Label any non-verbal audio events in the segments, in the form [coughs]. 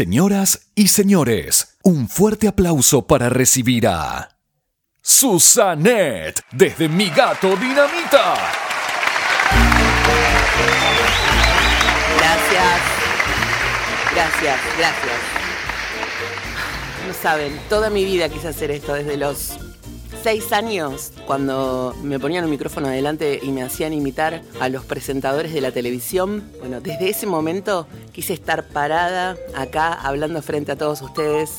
Señoras y señores, un fuerte aplauso para recibir a Susanet desde Mi Gato Dinamita. Gracias. Gracias, gracias. No saben, toda mi vida quise hacer esto desde los seis años, cuando me ponían un micrófono adelante y me hacían imitar a los presentadores de la televisión. Bueno, desde ese momento quise estar parada acá hablando frente a todos ustedes.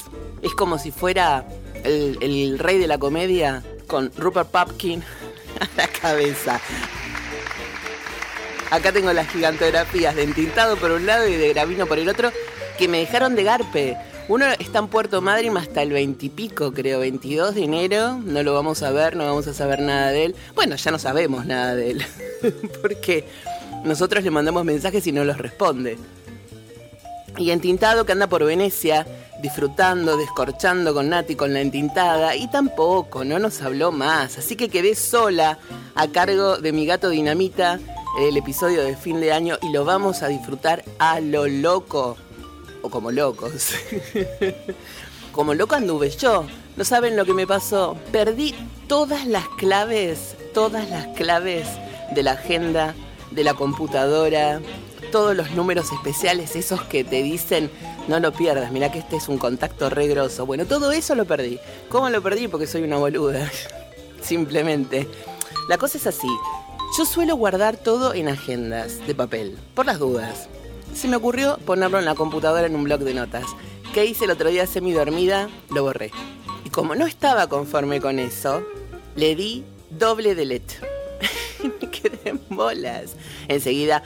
Es como si fuera el, rey de la comedia con Rupert Pupkin [laughs] a la cabeza. Acá tengo las gigantografías de entintado por un lado y de gravino por el otro que me dejaron de garpe. Uno está en Puerto Madryn hasta el 20 y pico, creo, 22 de enero. No lo vamos a ver, no vamos a saber nada de él. Bueno, ya no sabemos nada de él. [laughs] Porque nosotros le mandamos mensajes y no los responde. Y entintado que anda por Venecia, disfrutando, descorchando con Nati con la entintada. Y tampoco, no nos habló más. Así que quedé sola a cargo de mi gato Dinamita el episodio de fin de año y lo vamos a disfrutar a lo loco o como locos. [laughs] como loco anduve yo. No saben lo que me pasó. Perdí todas las claves, todas las claves de la agenda, de la computadora, todos los números especiales, esos que te dicen, no lo pierdas, mira que este es un contacto regroso. Bueno, todo eso lo perdí. ¿Cómo lo perdí? Porque soy una boluda. [laughs] Simplemente. La cosa es así. Yo suelo guardar todo en agendas de papel, por las dudas se me ocurrió ponerlo en la computadora en un blog de notas. ¿Qué hice el otro día semi dormida? Lo borré. Y como no estaba conforme con eso, le di doble delete. [laughs] me quedé en bolas. Enseguida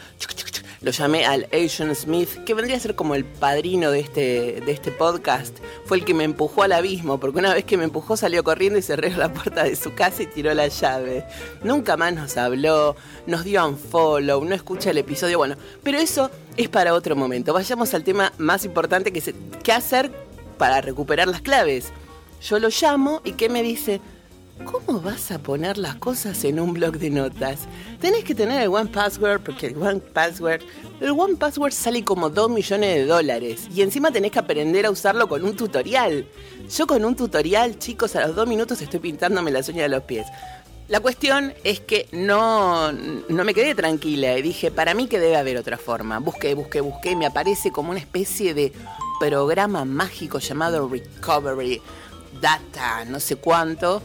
lo llamé al Asian Smith, que vendría a ser como el padrino de este, de este podcast. Fue el que me empujó al abismo, porque una vez que me empujó salió corriendo y cerró la puerta de su casa y tiró la llave. Nunca más nos habló, nos dio un follow, no escucha el episodio, bueno, pero eso es para otro momento. Vayamos al tema más importante que es qué hacer para recuperar las claves. Yo lo llamo y ¿qué me dice? ¿Cómo vas a poner las cosas en un blog de notas? Tenés que tener el One Password porque el One Password, el One Password sale como 2 millones de dólares y encima tenés que aprender a usarlo con un tutorial. Yo con un tutorial, chicos, a los dos minutos estoy pintándome las uñas de los pies. La cuestión es que no, no me quedé tranquila y dije, para mí que debe haber otra forma. Busqué, busqué, busqué me aparece como una especie de programa mágico llamado Recovery Data, no sé cuánto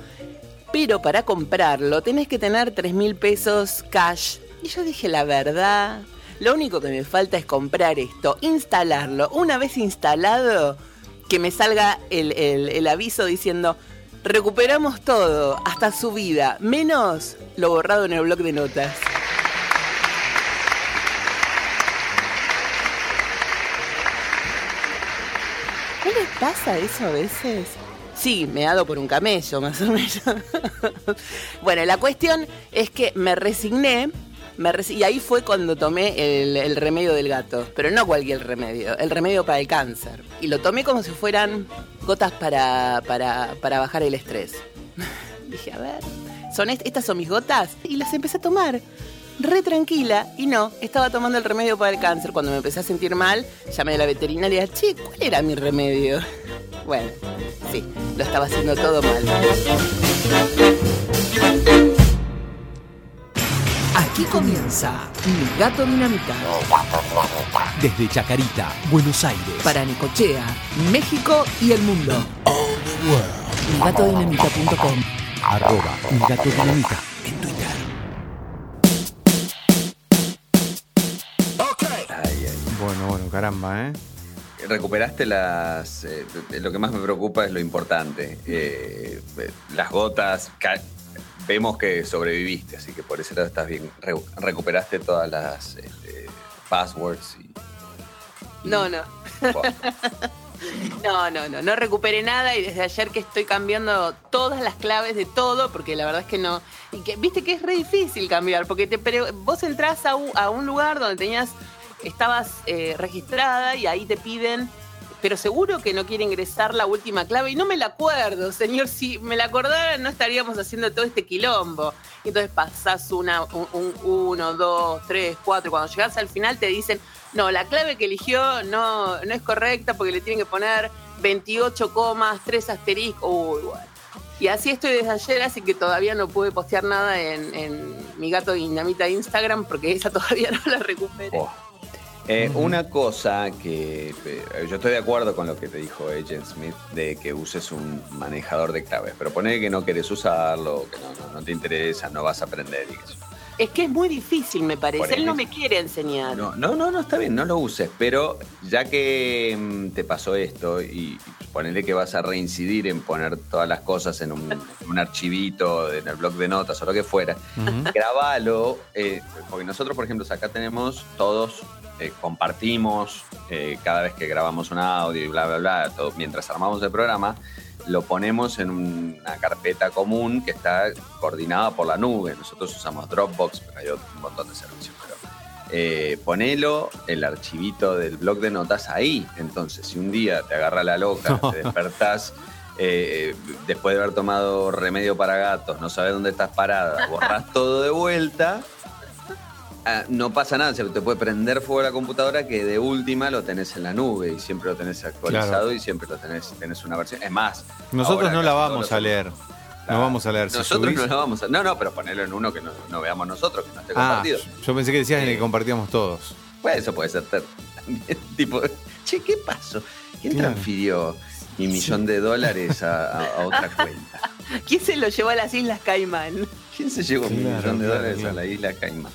pero para comprarlo tenés que tener 3 mil pesos cash. Y yo dije, la verdad, lo único que me falta es comprar esto, instalarlo. Una vez instalado, que me salga el, aviso diciendo, recuperamos todo, hasta su vida, menos lo borrado en el blog de notas. ¿Qué les pasa eso a veces? Sí, me ha dado por un camello, más o menos. [laughs] bueno, la cuestión es que me resigné. y ahí fue cuando tomé el, remedio del gato, pero no cualquier remedio, el remedio para el cáncer. Y lo tomé como si fueran gotas para, para, para bajar el estrés. [laughs] Dije, a ver, ¿son estas son mis gotas? Y las empecé a tomar re tranquila y no, estaba tomando el remedio para el cáncer. Cuando me empecé a sentir mal, llamé a la veterinaria y dije, che, ¿cuál era mi remedio? Bueno, sí, lo estaba haciendo todo mal. Aquí comienza Mi Gato Dinamita. Desde Chacarita, Buenos Aires. Para Nicochea, México y el mundo. MiGatoDinamita.com Arroba Mi Gato Dinamita en Twitter. Bueno, bueno, caramba, ¿eh? recuperaste las... Eh, lo que más me preocupa es lo importante. Eh, las gotas, vemos que sobreviviste, así que por ese lado estás bien. recuperaste todas las este, passwords y, No, no. [laughs] No, no, no, no recuperé nada y desde ayer que estoy cambiando todas las claves de todo, porque la verdad es que no. Y que viste que es re difícil cambiar, porque te, pero vos entras a a un lugar donde tenías estabas eh, registrada y ahí te piden, pero seguro que no quiere ingresar la última clave y no me la acuerdo, señor, si me la acordara no estaríamos haciendo todo este quilombo. Entonces pasás una, un, uno, dos, tres, cuatro, cuando llegas al final te dicen, no, la clave que eligió no, no es correcta porque le tienen que poner 28 comas, 3 asteriscos. Uy, bueno. Y así estoy desde ayer, así que todavía no pude postear nada en, mi gato dinamita de Instagram porque esa [laughs] todavía no la recuperé. Oh. Eh, una cosa que eh, yo estoy de acuerdo con lo que te dijo Agent Smith de que uses un manejador de claves, pero poner que no querés usarlo, que no, no, te interesa, no vas a aprender y eso. Es que es muy difícil, me parece. Él no me quiere enseñar. No, no, no, está bien, no lo uses. Pero ya que mm, te pasó esto y, ponele que vas a reincidir en poner todas las cosas en un, archivito, en el blog de notas o lo que fuera, grabalo. Eh, porque nosotros, por ejemplo, acá tenemos todos, eh, compartimos eh, cada vez que grabamos un audio y bla, bla, bla, todo, mientras armamos el programa lo ponemos en una carpeta común que está coordinada por la nube. Nosotros usamos Dropbox, pero hay un montón de servicios. Pero, eh, ponelo el archivito del blog de notas ahí. Entonces, si un día te agarra la loca, [laughs] te despertás eh, después de haber tomado remedio para gatos, no sabes dónde estás parada, borrás [laughs] todo de vuelta Ah, no pasa nada, se te puede prender fuego la computadora que de última lo tenés en la nube y siempre lo tenés actualizado y siempre lo tenés, tenés una versión. Es más, nosotros no la vamos a leer. No vamos a leer. nosotros no la vamos a No, no, pero ponerlo en uno que no, veamos nosotros, que no esté ah, compartido. Yo pensé que decías en el que compartíamos todos. Pues eso puede ser [laughs] tipo, che, ¿qué pasó? ¿Quién transfirió mi millón de dólares a, [laughs] otra cuenta? ¿Quién se lo llevó a las Islas Caimán? ¿Quién se llevó mi millón de dólares a la isla Caimán?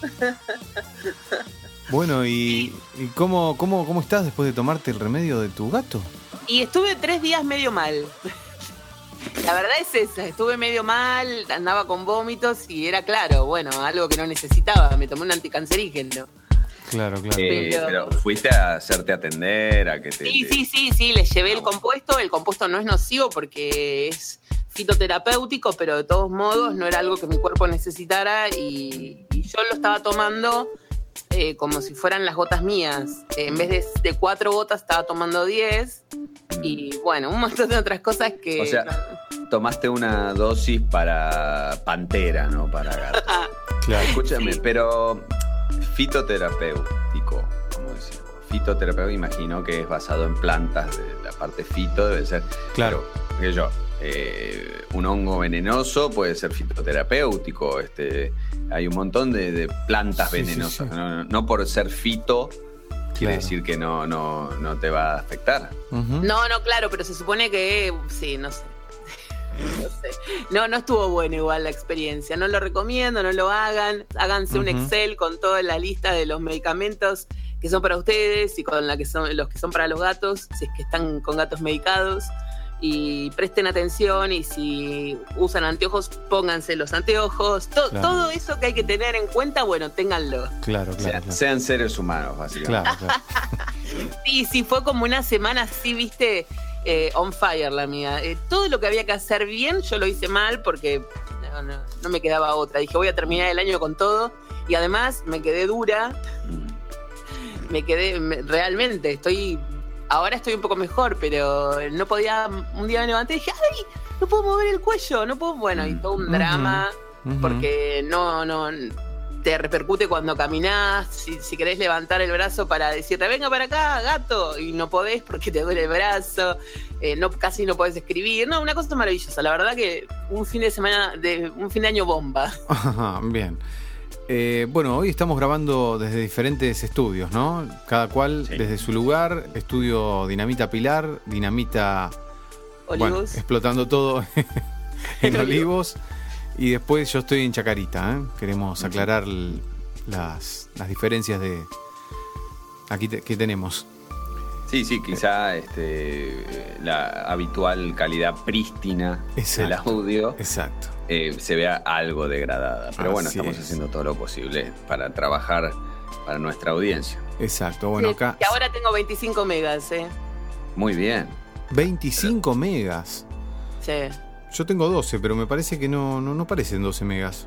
[laughs] Bueno, ¿y, cómo, cómo, cómo estás después de tomarte el remedio de tu gato? Y estuve tres días medio mal. La verdad es esa, estuve medio mal, andaba con vómitos y era claro, bueno, algo que no necesitaba, me tomé un anticancerígeno. Claro, claro. Eh, pero, fuiste a hacerte atender, a que te... Sí, sí, sí, sí, le llevé el compuesto, el compuesto no es nocivo porque es fitoterapéutico, pero de todos modos no era algo que mi cuerpo necesitara y, yo lo estaba tomando eh, como si fueran las gotas mías. en vez de, cuatro gotas estaba tomando diez y bueno, un montón de otras cosas que... O sea, tomaste una dosis para pantera, ¿no? Para gato. [laughs] claro. Escúchame, pero fitoterapéutico, ¿cómo decir? Fitoterapéutico, imagino que es basado en plantas, de la parte fito debe ser. Claro. Que yo, eh, un hongo venenoso puede ser fitoterapéutico. Este, hay un montón de, plantas venenosas. No, por ser fito quiere decir que no, no, no te va a afectar. No, no, claro, pero se supone que sí, [laughs] no sé. no No, estuvo bueno igual la experiencia. No lo recomiendo, no lo hagan. Háganse un Excel con toda la lista de los medicamentos que son para ustedes y con la que son, los que son para los gatos, si es que están con gatos medicados y presten atención y si usan anteojos, pónganse los anteojos. Todo eso que hay que tener en cuenta, bueno, ténganlo. Claro, claro. Sean, seres humanos, básicamente. Claro, [laughs] sí, sí, fue como una semana así, viste, eh, on fire la mía. Eh, todo lo que había que hacer bien, yo lo hice mal porque no, me quedaba otra. Dije, voy a terminar el año con todo y además me quedé dura. Mm. Me quedé, realmente, estoy ahora estoy un poco mejor, pero no podía, un día me levanté y dije, ¡ay! No puedo mover el cuello, no puedo, bueno, y todo un drama, porque no, no, te repercute cuando caminás, si, querés levantar el brazo para decirte, venga para acá, gato, y no podés porque te duele el brazo, eh, no, casi no podés escribir, no, una cosa maravillosa, la verdad que un fin de semana, de, un fin de año bomba. [laughs] bien. Eh, bueno, hoy estamos grabando desde diferentes estudios, ¿no? Cada cual desde su lugar. Estudio Dinamita Pilar, Dinamita. Olivos. explotando todo [laughs] en [laughs] Olivos. Y después yo estoy en Chacarita, ¿eh? Queremos aclarar las, diferencias de. Aquí que tenemos. Sí, sí, quizá este, la habitual calidad prístina del audio exacto. Eh, se vea algo degradada. Pero bueno, estamos haciendo todo lo posible para trabajar para nuestra audiencia. Exacto, bueno, acá. Y ahora tengo 25 megas, ¿eh? Muy bien. 25 megas. Sí. Yo tengo 12, pero me parece que no, no, no parecen 12 megas.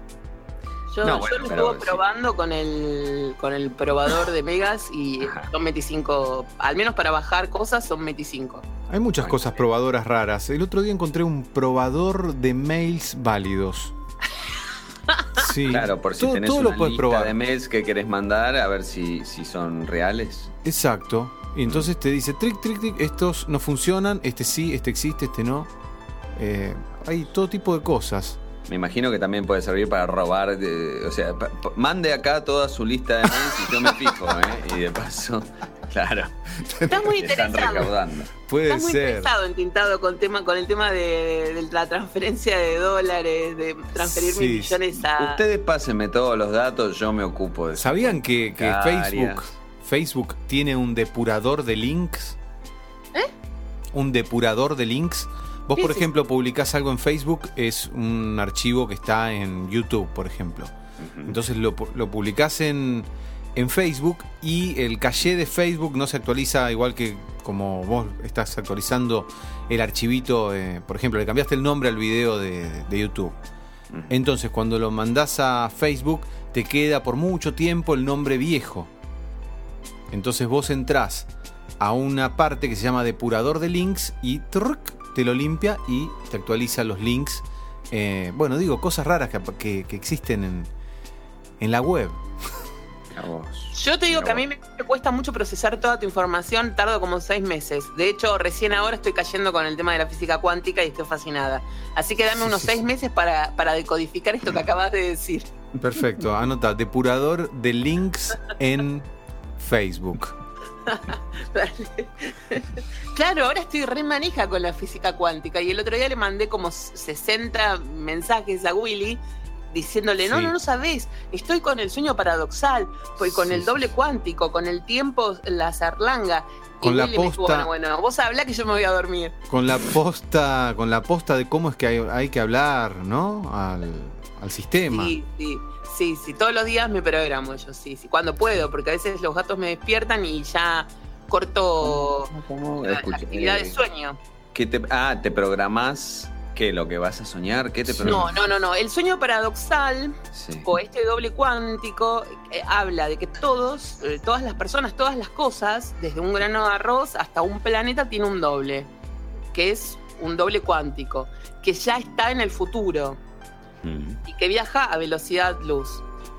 Yo, lo estuve probando con el, con el probador de megas y son 25, al menos para bajar cosas son 25. Hay muchas cosas probadoras raras. El otro día encontré un probador de mails válidos. [laughs] Sí, Claro, por si todo, tenés todo una lo puedes lista probar. de mails que querés mandar, a ver si, si son reales. Exacto. Y entonces te dice, trick, trick, trick, estos no funcionan, este sí, este existe, este no. Eh, hay todo tipo de cosas. Me imagino que también puede servir para robar, de- o sea, pa- pa- mande acá toda su lista de mails y yo me fijo, ¿eh? Y de paso, [laughs] claro, Estás muy están interesado. recaudando. Puede Estás muy ser. interesado en tintado con, tema, con el tema de, de la transferencia de dólares, de transferir Sí, mil millones a. Ustedes pásenme todos los datos, yo me ocupo de eso. ¿Sabían que, que. Facebook, Facebook tiene un depurador de links? ¿Eh? Un depurador de links. Vos, ¿Qué por ejemplo, publicás algo en Facebook, es un archivo que está en YouTube, por ejemplo. Entonces lo, lo publicás en, en Facebook y el caché de Facebook no se actualiza igual que como vos estás actualizando el archivito. eh, por ejemplo, le cambiaste el nombre al video de, de YouTube. Entonces, cuando lo mandás a Facebook, te queda por mucho tiempo el nombre viejo. Entonces vos entrás a una parte que se llama depurador de links y truc, te lo limpia y te actualiza los links. Eh, bueno, digo, cosas raras que, que- que existen en, en la web. Yo te digo que a mí me cuesta mucho procesar toda tu información, tardo como seis meses. De hecho, recién ahora estoy cayendo con el tema de la física cuántica y estoy fascinada. Así que dame Sí, unos sí, seis sí. meses para, para decodificar esto que acabas de decir. Perfecto, anota, depurador de links en Facebook. [laughs] Claro, ahora estoy re manija con la física cuántica y el otro día le mandé como 60 mensajes a Willy diciéndole, no, Sí. no, no sabés, estoy con el sueño paradoxal, pues con Sí, el doble cuántico, con el tiempo, la zarlanga. Con y la Willy me dijo, posta- bueno, bueno, vos hablá que yo me voy a dormir. Con la posta, con la posta de cómo es que hay, hay que hablar, ¿no? Al, al sistema. Sí, sí, sí, sí, todos los días me programo yo, sí, sí, cuando puedo, porque a veces los gatos me despiertan y ya corto ¿Cómo? la, la actividad eh, de sueño. ¿qué te, ah, ¿te programás qué? ¿Lo que vas a soñar? ¿Qué te No, no, no, no, el sueño paradoxal Sí. o este doble cuántico eh, habla de que todos, eh, todas las personas, todas las cosas, desde un grano de arroz hasta un planeta, tiene un doble, que es un doble cuántico, que ya está en el futuro Mm. y que viaja a velocidad luz.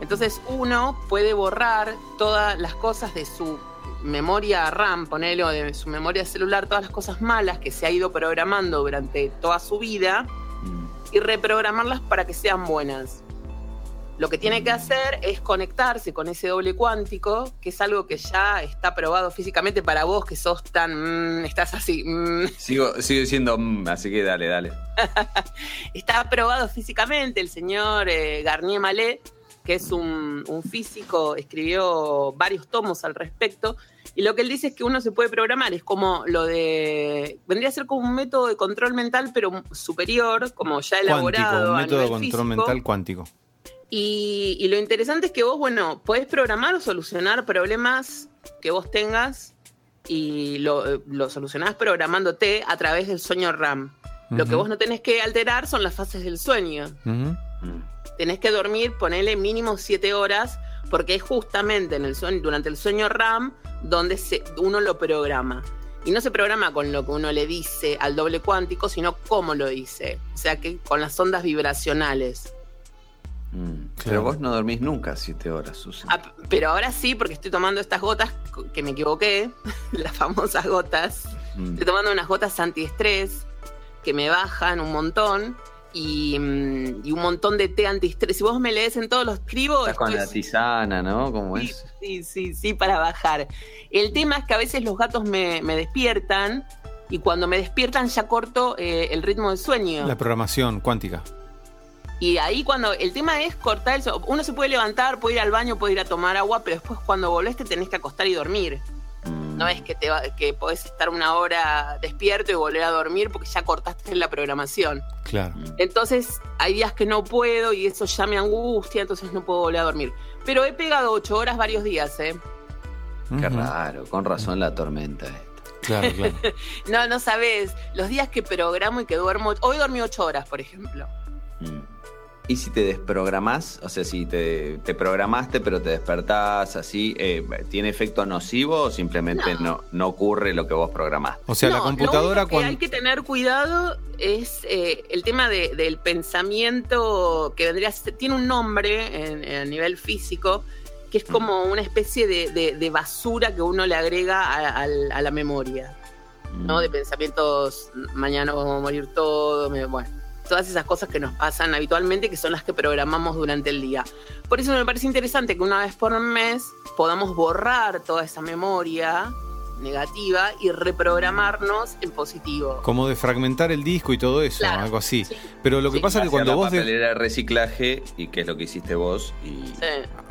Entonces uno puede borrar todas las cosas de su memoria RAM, ponele, o de su memoria celular, todas las cosas malas que se ha ido programando durante toda su vida Mm. y reprogramarlas para que sean buenas. Lo que tiene que hacer es conectarse con ese doble cuántico, que es algo que ya está probado físicamente para vos, que sos tan... mm, estás así... mm, Sigo, sigo diciendo, mm, así que dale, dale. [laughs] está probado físicamente. El señor eh, Garnier Mallet, que es un, un físico, escribió varios tomos al respecto. Y lo que él dice es que uno se puede programar, es como lo de. Vendría a ser como un método de control mental, pero superior, como ya elaborado. Cuántico, un a método de control físico. mental cuántico. Y, y lo interesante es que vos, bueno, podés programar o solucionar problemas que vos tengas y lo, lo solucionás programándote a través del sueño RAM. Lo que vos no tenés que alterar son las fases del sueño. Tenés que dormir, ponele mínimo 7 horas, porque es justamente en el sueño, durante el sueño RAM donde se, uno lo programa. Y no se programa con lo que uno le dice al doble cuántico, sino cómo lo dice. O sea que con las ondas vibracionales. Mm. Claro. Pero vos no dormís nunca siete horas, Susan. Ah, pero ahora sí, porque estoy tomando estas gotas, que me equivoqué, [laughs] las famosas gotas. Mm. Estoy tomando unas gotas antiestrés que me bajan un montón y, mm, y un montón de té antiestrés. Si vos me lees en todos los escribo, Estás con la tisana, ¿no? ¿Cómo sí, es? sí, sí, sí, para bajar. El tema es que a veces los gatos me, me despiertan y cuando me despiertan ya corto eh, el ritmo del sueño. La programación cuántica. Y ahí cuando el tema es cortar el sueño. Uno se puede levantar, puede ir al baño, puede ir a tomar agua, pero después cuando volvés te tenés que acostar y dormir. No es que, te va- que podés estar una hora despierto y volver a dormir porque ya cortaste la programación. Claro. Entonces hay días que no puedo y eso ya me angustia, entonces no puedo volver a dormir. Pero he pegado ocho horas varios días, ¿eh? Qué raro, con razón la tormenta esta. Claro, claro. [laughs] No, no sabes. Los días que programo y que duermo. Hoy dormí ocho horas, por ejemplo. Mm. ¿Y si te desprogramás? O sea, si te, te programaste pero te despertás así, eh, ¿tiene efecto nocivo o simplemente no. no, ocurre lo que vos programaste? O sea, la computadora lo que hay que tener cuidado es eh, el tema del pensamiento que vendría, tiene un nombre a nivel físico, que es como una especie de, basura que uno le agrega a, la memoria, ¿no? Mm. De pensamientos, mañana vamos a morir todos, bueno todas esas cosas que nos pasan habitualmente, que son las que programamos durante el día. Por eso me parece interesante que una vez por mes podamos borrar toda esa memoria negativa y reprogramarnos en positivo. Como de fragmentar el disco y todo eso, algo así. Pero lo que pasa es que cuando vos... De... reciclaje y qué es lo que hiciste vos. Y...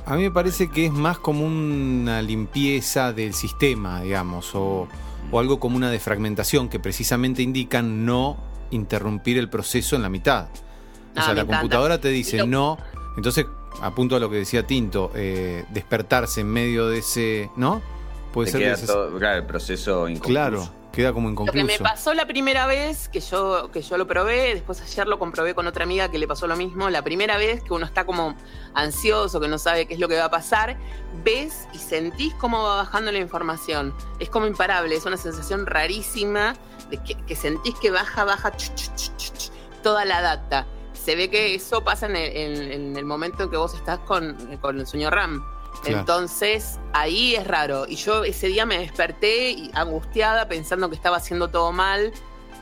A mí me parece que es más como una limpieza del sistema, digamos, o, o algo como una defragmentación que precisamente indican no interrumpir el proceso en la mitad. O ah, sea, la computadora te dice no. Entonces, apunto a lo que decía Tinto, eh, despertarse en medio de ese. ¿No? Puede ser claro, el proceso inconcluso. Claro, queda como inconcluso. Lo que me pasó la primera vez que yo, que yo lo probé, después ayer lo comprobé con otra amiga que le pasó lo mismo. La primera vez que uno está como ansioso, que no sabe qué es lo que va a pasar, ves y sentís cómo va bajando la información. Es como imparable, es una sensación rarísima que, sentís que baja, baja toda la data. Se ve que eso pasa en el, momento en que vos estás con, el sueño RAM. Entonces, ahí es raro. Y yo ese día me desperté angustiada, pensando que estaba haciendo todo mal.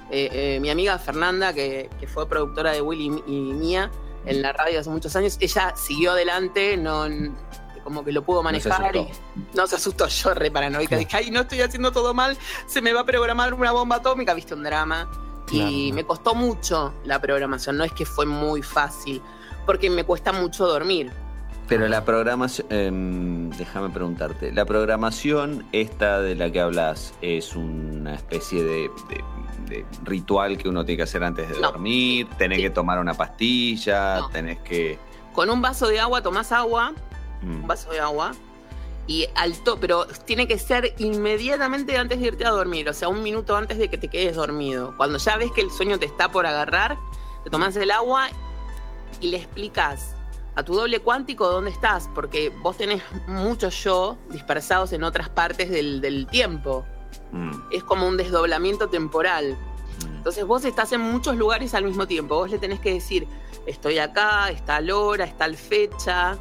Eh, eh, mi amiga Fernanda, que, fue productora de Willy y mía en la radio hace muchos años, ella siguió adelante, no, como que lo pudo manejar no y no se asustó [laughs] yo re paranoica. Dije, ay, no estoy haciendo todo mal, se me va a programar una bomba atómica, viste un drama. Y me costó mucho la programación, no es que fue muy fácil, porque me cuesta mucho dormir. Pero la programación, em, déjame preguntarte, la programación esta de la que hablas es una especie de, ritual que uno tiene que hacer antes de dormir, tenés que tomar una pastilla, tenés que... Con un vaso de agua tomás agua, un mm. vaso de agua. Y alto, pero tiene que ser inmediatamente antes de irte a dormir, o sea, un minuto antes de que te quedes dormido. Cuando ya ves que el sueño te está por agarrar, te tomas el agua y le explicas a tu doble cuántico dónde estás, porque vos tenés muchos yo dispersados en otras partes del, tiempo. Mm. Es como un desdoblamiento temporal. Mm. Entonces vos estás en muchos lugares al mismo tiempo. Vos le tenés que decir, estoy acá, está la hora, está la fecha.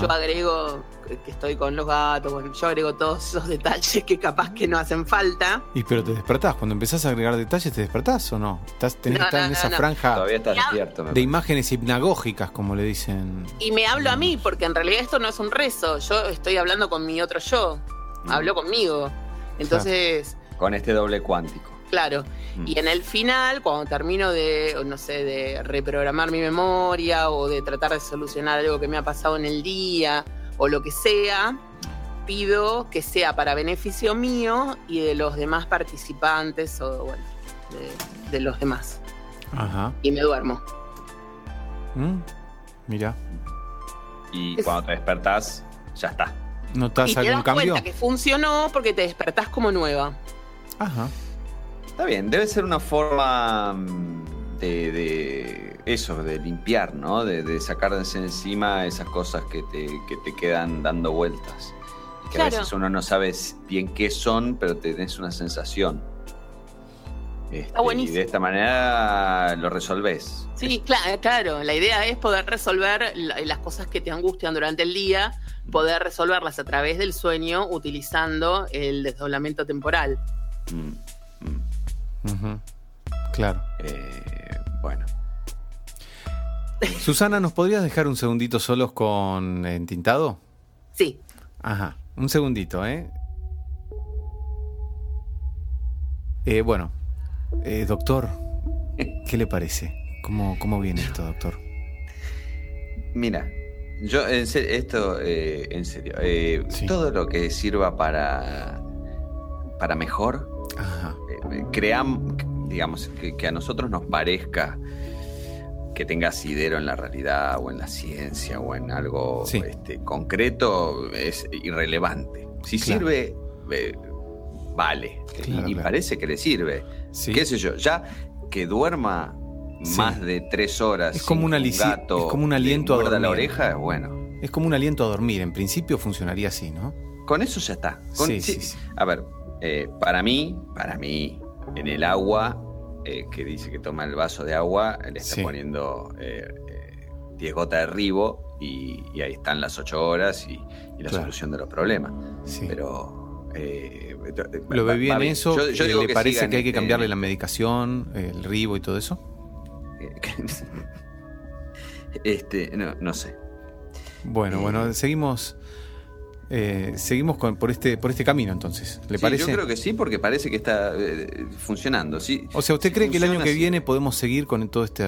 Yo agrego que estoy con los gatos, bueno, yo agrego todos esos detalles que capaz que no hacen falta. Y pero te despertás, cuando empezás a agregar detalles, ¿te despertás o no? Estás, tenés que estar en esa franja de imágenes hipnagógicas, como le dicen. Y me hablo a mí, porque en realidad esto no es un rezo, yo estoy hablando con mi otro yo, mm. hablo conmigo. Entonces... Con este doble cuántico. Claro. Mm. Y en el final, cuando termino de, no sé, de reprogramar mi memoria o de tratar de solucionar algo que me ha pasado en el día o lo que sea, pido que sea para beneficio mío y de los demás participantes o, bueno, de, los demás. Ajá. Y me duermo. Mm, mira. Y cuando te despertás, ya está. ¿Notas y algún te das cambio? Cuenta que funcionó porque te despertás como nueva. Ajá. Está bien, debe ser una forma mm, de, eso, de limpiar, ¿no? De, de sacarse encima esas cosas que te, que te quedan dando vueltas. que a veces uno no sabe bien qué son, pero tenés una sensación. Este, y de esta manera lo resolvés. Sí, claro, claro. La idea es poder resolver las cosas que te angustian durante el día, poder resolverlas a través del sueño utilizando el desdoblamiento temporal. Mm. Claro. Eh, bueno. Susana, ¿nos podrías dejar un segundito solos con entintado? Sí. Ajá, un segundito, ¿eh? eh bueno, eh, doctor, ¿qué le parece? ¿Cómo, ¿Cómo viene esto, doctor? Mira, yo, en serio, esto, en serio, todo lo que sirva para, para mejor, Ajá creamos, digamos, que, a nosotros nos parezca que tenga asidero en la realidad o en la ciencia o en algo este, concreto es irrelevante. Si sirve, eh, vale. y, parece que le sirve. ¿Qué sé yo? Ya que duerma más de tres horas. Es como, una un gato es como un aliento a la dormir. oreja, bueno. Es como un aliento a dormir. En principio funcionaría así, ¿no? Con eso ya está. Con- Sí, sí, sí. A ver, eh, para mí, para mí, en el agua, eh, que dice que toma el vaso de agua, le está Sí. poniendo eh, eh, 10 gotas de ribo y, y ahí están las 8 horas y, y la Claro. solución de los problemas. Sí. Pero. eh, ¿Lo ve bien eso? Yo- yo Eh, digo ¿Le que parece sigan que hay que cambiarle la medicación, el ribo y todo eso? [laughs] este, no, no sé. Bueno, Eh. bueno, seguimos. Eh, seguimos con, por este por este camino entonces. ¿Le Sí, parece? Yo creo que sí, porque parece que está eh, funcionando. Sí, O sea, ¿usted cree que el año que viene podemos seguir con todo este,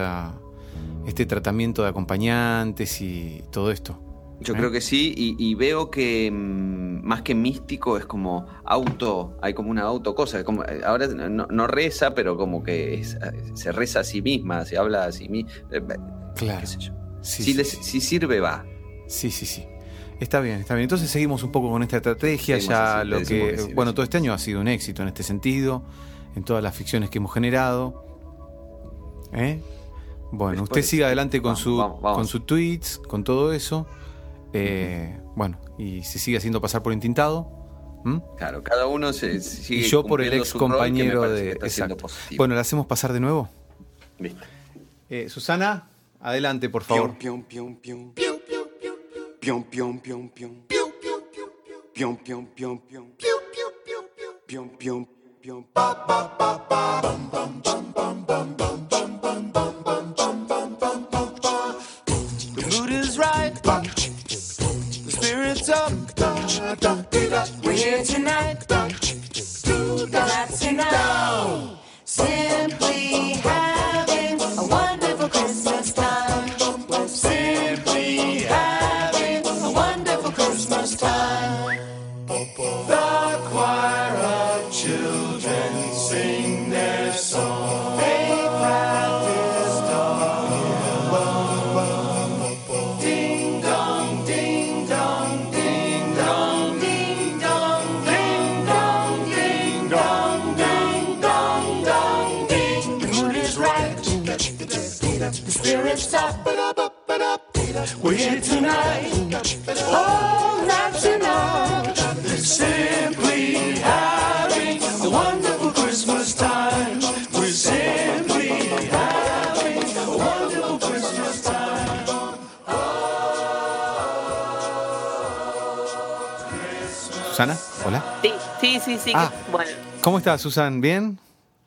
este tratamiento de acompañantes y todo esto? Yo ¿Eh? creo que sí, y, y veo que mm, más que místico es como auto, hay como una auto cosa. Como, eh, ahora no, no reza, pero como que es- se reza a sí misma, se habla a sí misma. Claro. ¿Qué sé yo? Sí, si, les- si sirve, va. Sí, sí, sí. Está bien, está bien. Entonces seguimos un poco con esta estrategia. Seguimos ya así, lo que. que sí, bueno, todo este año ha sido un éxito en este sentido, en todas las ficciones que hemos generado. ¿Eh? Bueno, Después- usted siga adelante con, vamos, su, vamos, vamos. con sus tweets, con todo eso. Eh, Bueno, y se sigue haciendo pasar por intintado. Claro, cada uno se sigue Y yo por el ex compañero de. Exacto. Bueno, ¿le hacemos pasar de nuevo? Listo. Eh, Susana, adelante, por favor. Pion, pion, pion, pion. Pion, pion, pion, pion. Pion, pion, pion, pion. Pion, pion, pion. Pa, pa, pa, pa. Bum, bum, bum, bum, bum, bum, bum, bum, bum, bum, bum, bum, bum, bum, bum. The mood is right. The spirit's up. We're here tonight. Sí, sí, sí. Ah. que- bueno. ¿Cómo estás, Susan? ¿Bien?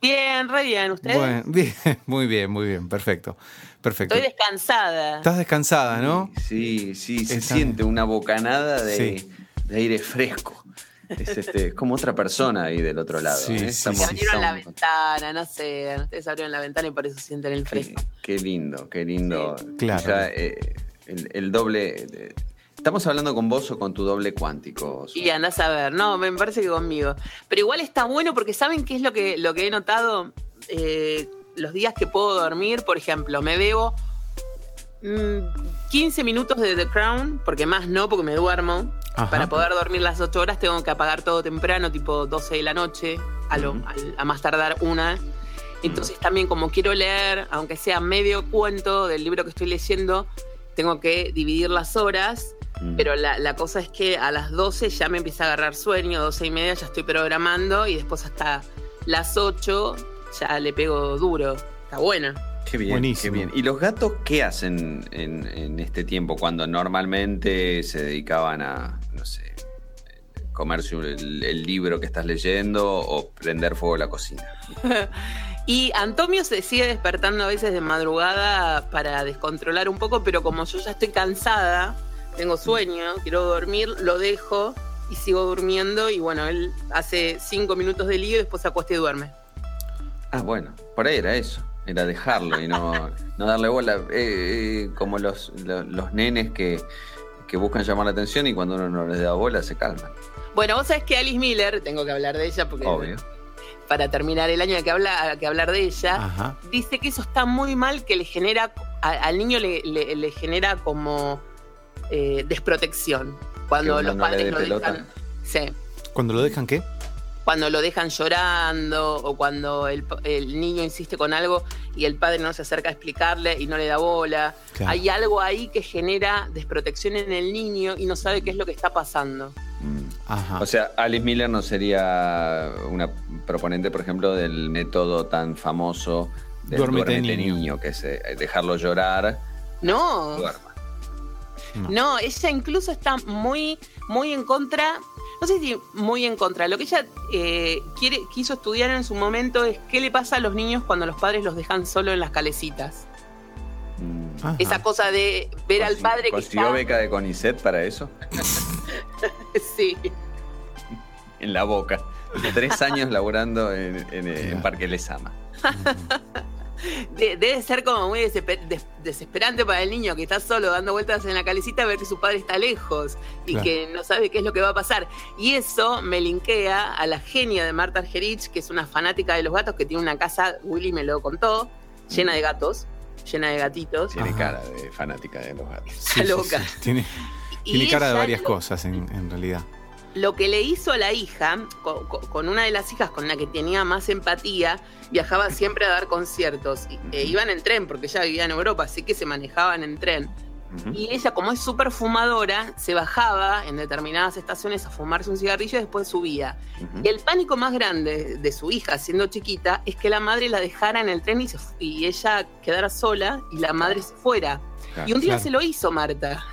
Bien, re bien. ¿Ustedes? Bueno, [laughs] bien, muy bien, muy bien, perfecto. Perfecto. Estoy descansada. Estás descansada, ¿no? Sí, sí, se Está- siente una bocanada de, Sí. de aire fresco. Es este, es como otra persona ahí del otro lado. Sí, ¿eh? Estamos- Se abrieron la ventana, no sé. Ustedes abrieron la ventana y por eso sienten el Qué, fresco. qué lindo, qué lindo. Claro. Eh, el, el doble. ¿Estamos hablando con vos o con tu doble cuántico? Y andás a ver, no, me parece que conmigo. Pero igual está bueno porque ¿saben qué es lo que, lo que he notado? Eh, los días que puedo dormir, por ejemplo, me veo mm, 15 minutos de The Crown, porque más no, porque me duermo. Ajá. Para poder dormir las 8 horas tengo que apagar todo temprano, tipo 12 de la noche, a, lo- a más tardar una. Entonces también como quiero leer, aunque sea medio cuento del libro que estoy leyendo, tengo que dividir las horas Mm. pero la, la cosa es que a las 12 ya me empieza a agarrar sueño, 12 y media ya estoy programando y después hasta las 8 ya le pego duro. Está buena. Qué bien, Buenísimo. qué bien. ¿Y los gatos qué hacen en, en este tiempo cuando normalmente se dedicaban a, no sé, comerse el, el libro que estás leyendo o prender fuego la cocina? [laughs] Y Antonio se sigue despertando a veces de madrugada para descontrolar un poco, pero como yo ya estoy cansada, tengo sueño, quiero dormir, lo dejo y sigo durmiendo y bueno, él hace 5 minutos de lío y después se acuesta y duerme. Ah, bueno, por ahí era eso. Era dejarlo y no, no darle bola. Eh, eh, como los, lo- los, nenes que, que buscan llamar la atención y cuando uno no les da bola se calman. Bueno, vos sabés que Alice Miller, tengo que hablar de ella porque Obvio. Para terminar el año hay que, habla, hay que hablar de ella, Ajá. dice que eso está muy mal, que le genera, a- al niño le, le- le genera como eh, desprotección. Cuando los no padres lo pelota. dejan. Sí. ¿Cuando lo dejan qué? Cuando lo dejan llorando o cuando el, el niño insiste con algo y el padre no se acerca a explicarle y no le da bola. Claro. Hay algo ahí que genera desprotección en el niño y no sabe qué es lo que está pasando. Mm. Ajá. O sea, Alice Miller no sería una proponente, por ejemplo, del método tan famoso del Duérmete, duérmete, niño. niño. que es eh, dejarlo llorar. No, duerma. No. no, ella incluso está muy, muy en contra. No sé si muy en contra. Lo que ella eh, quiere, quiso estudiar en su momento es qué le pasa a los niños cuando los padres los dejan solo en las calecitas. Ajá. Esa cosa de ver al padre que ¿Consiguió está... beca de CONICET para eso? [laughs] Sí. En la boca. Tres años laburando en, en, en Parque Lesama. [laughs] De- debe ser como muy desesper- des- desesperante para el niño que está solo dando vueltas en la calecita ver que su padre está lejos y Claro. que no sabe qué es lo que va a pasar. Y eso me linkea a la genia de Marta Argerich, que es una fanática de los gatos, que tiene una casa, Willy me lo contó, llena de gatos, llena de gatitos. Tiene Ajá. cara de fanática de los gatos. Sí, sí, loca. sí. Tiene, cara de varias lo- cosas en, en realidad. Lo que le hizo a la hija, co- co- con, una de las hijas con la que tenía más empatía, viajaba siempre a dar conciertos. Y- e iban en tren, porque ella vivía en Europa, así que se manejaban en tren. Y ella, como es súper fumadora, se bajaba en determinadas estaciones a fumarse un cigarrillo y después subía. Y el pánico más grande de su hija, siendo chiquita, es que la madre la dejara en el tren y, se fu- y ella quedara sola y la madre se fuera. Claro. Y un día Claro. se lo hizo Marta.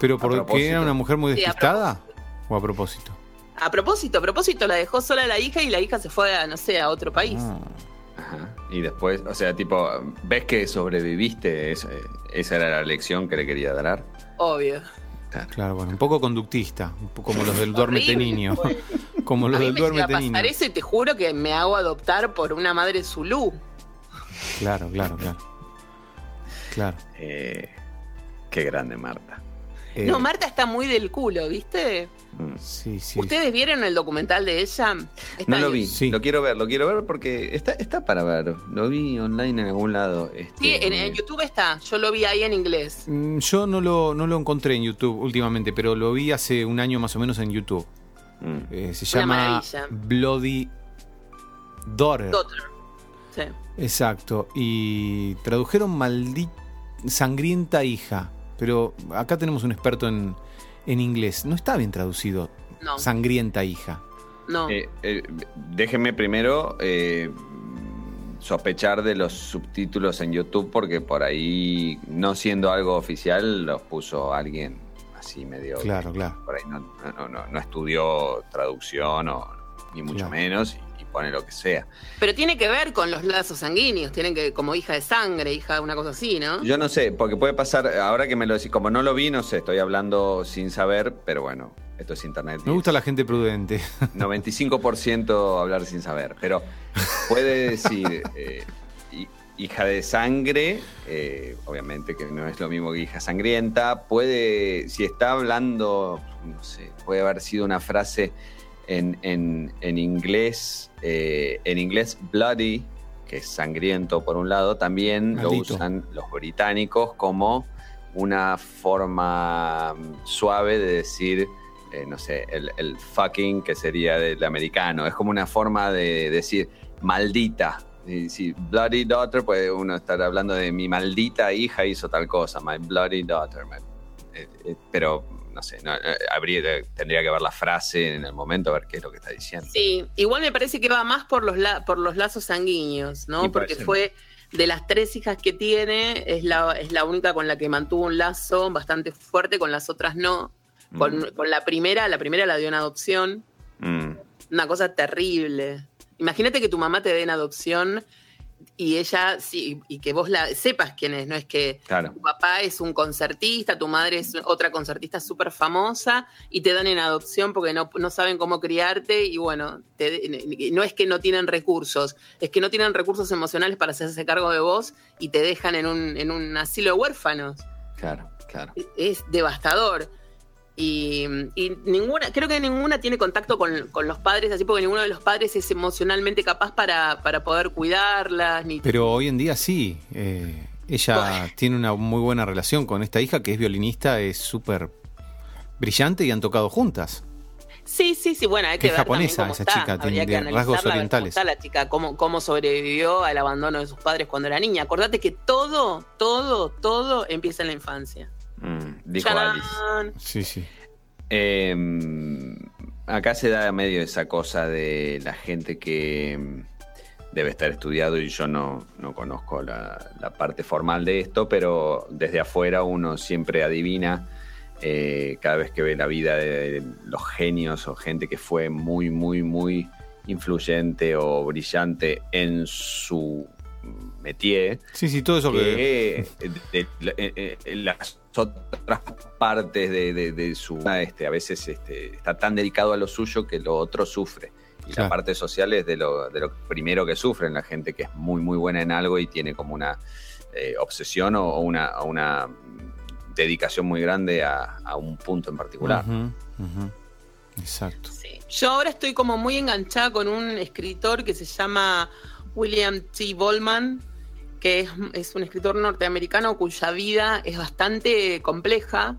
¿Pero porque era una mujer muy Sí, despistada? ¿O a propósito? A propósito, a propósito, la dejó sola la hija y la hija se fue a, no sé, a otro país. Ah. Ajá. Y después, o sea, tipo, ves que sobreviviste, Es- eh, esa era la lección que le quería dar. Obvio. Claro, bueno, un poco conductista, un poco como los del duérmete niño. [laughs] Como A los mí del me iba a duérmete niño. eso y te juro que me hago adoptar por una madre Zulú. Claro, claro, claro. Claro. Eh, qué grande, Marta. Eh, No, Marta está muy del culo, ¿viste? Mm. Sí, sí. ¿Ustedes vieron el documental de ella? Está No lo vi, Sí. lo quiero ver, lo quiero ver porque está, está para ver. Lo vi online en algún lado. Este, Sí, en, en YouTube está. Yo lo vi ahí en inglés. Mm, Yo no lo, no lo encontré en YouTube últimamente, pero lo vi hace un año más o menos en YouTube. Mm. Eh, se Una llama maravilla. Bloody Daughter. Daughter. Sí. Exacto. Y tradujeron maldita sangrienta hija. Pero acá tenemos un experto en, en inglés. No está bien traducido. No, Sangrienta hija. no. Eh, eh, déjenme primero eh, sospechar de los subtítulos en YouTube porque por ahí, no siendo algo oficial, los puso alguien así medio... Claro, claro. Por ahí no, no, no- no estudió traducción o ni mucho Claro. menos y pone lo que sea. Pero tiene que ver con los lazos sanguíneos. Tienen que, como hija de sangre, hija de una cosa así, ¿no? Yo no sé, porque puede pasar, ahora que me lo decís, como no lo vi, no sé, estoy hablando sin saber, pero bueno, esto es internet. Me gusta la gente prudente. [laughs] 95% hablar sin saber, pero puede decir eh, hi- hija de sangre, eh, obviamente que no es lo mismo que hija sangrienta, puede, si está hablando, no sé, puede haber sido una frase en, en- en inglés, eh, en inglés bloody, que es sangriento por un lado, también lo Maldito. usan los británicos como una forma mm, suave de decir eh, no sé, el, el fucking que sería del americano. Es como una forma de decir maldita. Si bloody daughter, puede uno estar hablando de mi maldita hija hizo tal cosa, my bloody daughter. my- eh, eh, pero no sé, no, eh, habría, tendría que ver la frase en el momento, a ver qué es lo que está diciendo. Sí, igual me parece que va más por los, la- por los lazos sanguíneos, ¿no? Y Porque fue de las tres hijas que tiene, es la, es la única con la que mantuvo un lazo bastante fuerte, con las otras no. Con, con la primera, la primera la dio en adopción, Mm. una cosa terrible. Imagínate que tu mamá te dé en adopción y ella, sí, y que vos la sepas quién es, no es que Claro. tu papá es un concertista, tu madre es otra concertista súper famosa y te dan en adopción porque no, no saben cómo criarte y bueno, te- no es que no tienen recursos, es que no tienen recursos emocionales para hacerse cargo de vos y te dejan en un, en un asilo de huérfanos. Claro, claro. Es devastador. Y, y ninguna, creo que ninguna tiene contacto con, con los padres, así porque ninguno de los padres es emocionalmente capaz para, para poder cuidarlas. Ni Pero hoy en día sí. eh, ella tiene una muy buena relación con esta hija que es violinista, es súper brillante y han tocado juntas. Sí, sí, sí, bueno, hay Que es ver japonesa cómo esa está. chica, Habría tiene que rasgos cómo orientales. está la chica, cómo, cómo sobrevivió al abandono de sus padres cuando era niña. Acordate que todo, todo, todo empieza en la infancia. Mm, dijo. Alice. Sí, sí. Eh, acá se da medio esa cosa de la gente que mm, debe estar estudiado y yo no, no conozco la, la parte formal de esto, pero desde afuera uno siempre adivina eh, cada vez que ve la vida de los genios o gente que fue muy, muy, muy influyente o brillante en su métier, Sí, sí, todo eso que. que de- de- eh, eh, las otras partes de, de- de su este, a veces este, está tan dedicado a lo suyo que lo otro sufre. Y Claro. la parte social es de lo, de lo primero que sufren la gente que es muy muy buena en algo y tiene como una eh, obsesión o, o una, o una dedicación muy grande a, a un punto en particular. Exacto. Sí. Yo ahora estoy como muy enganchada con un escritor que se llama William T. Ballman, que es, es un escritor norteamericano cuya vida es bastante compleja.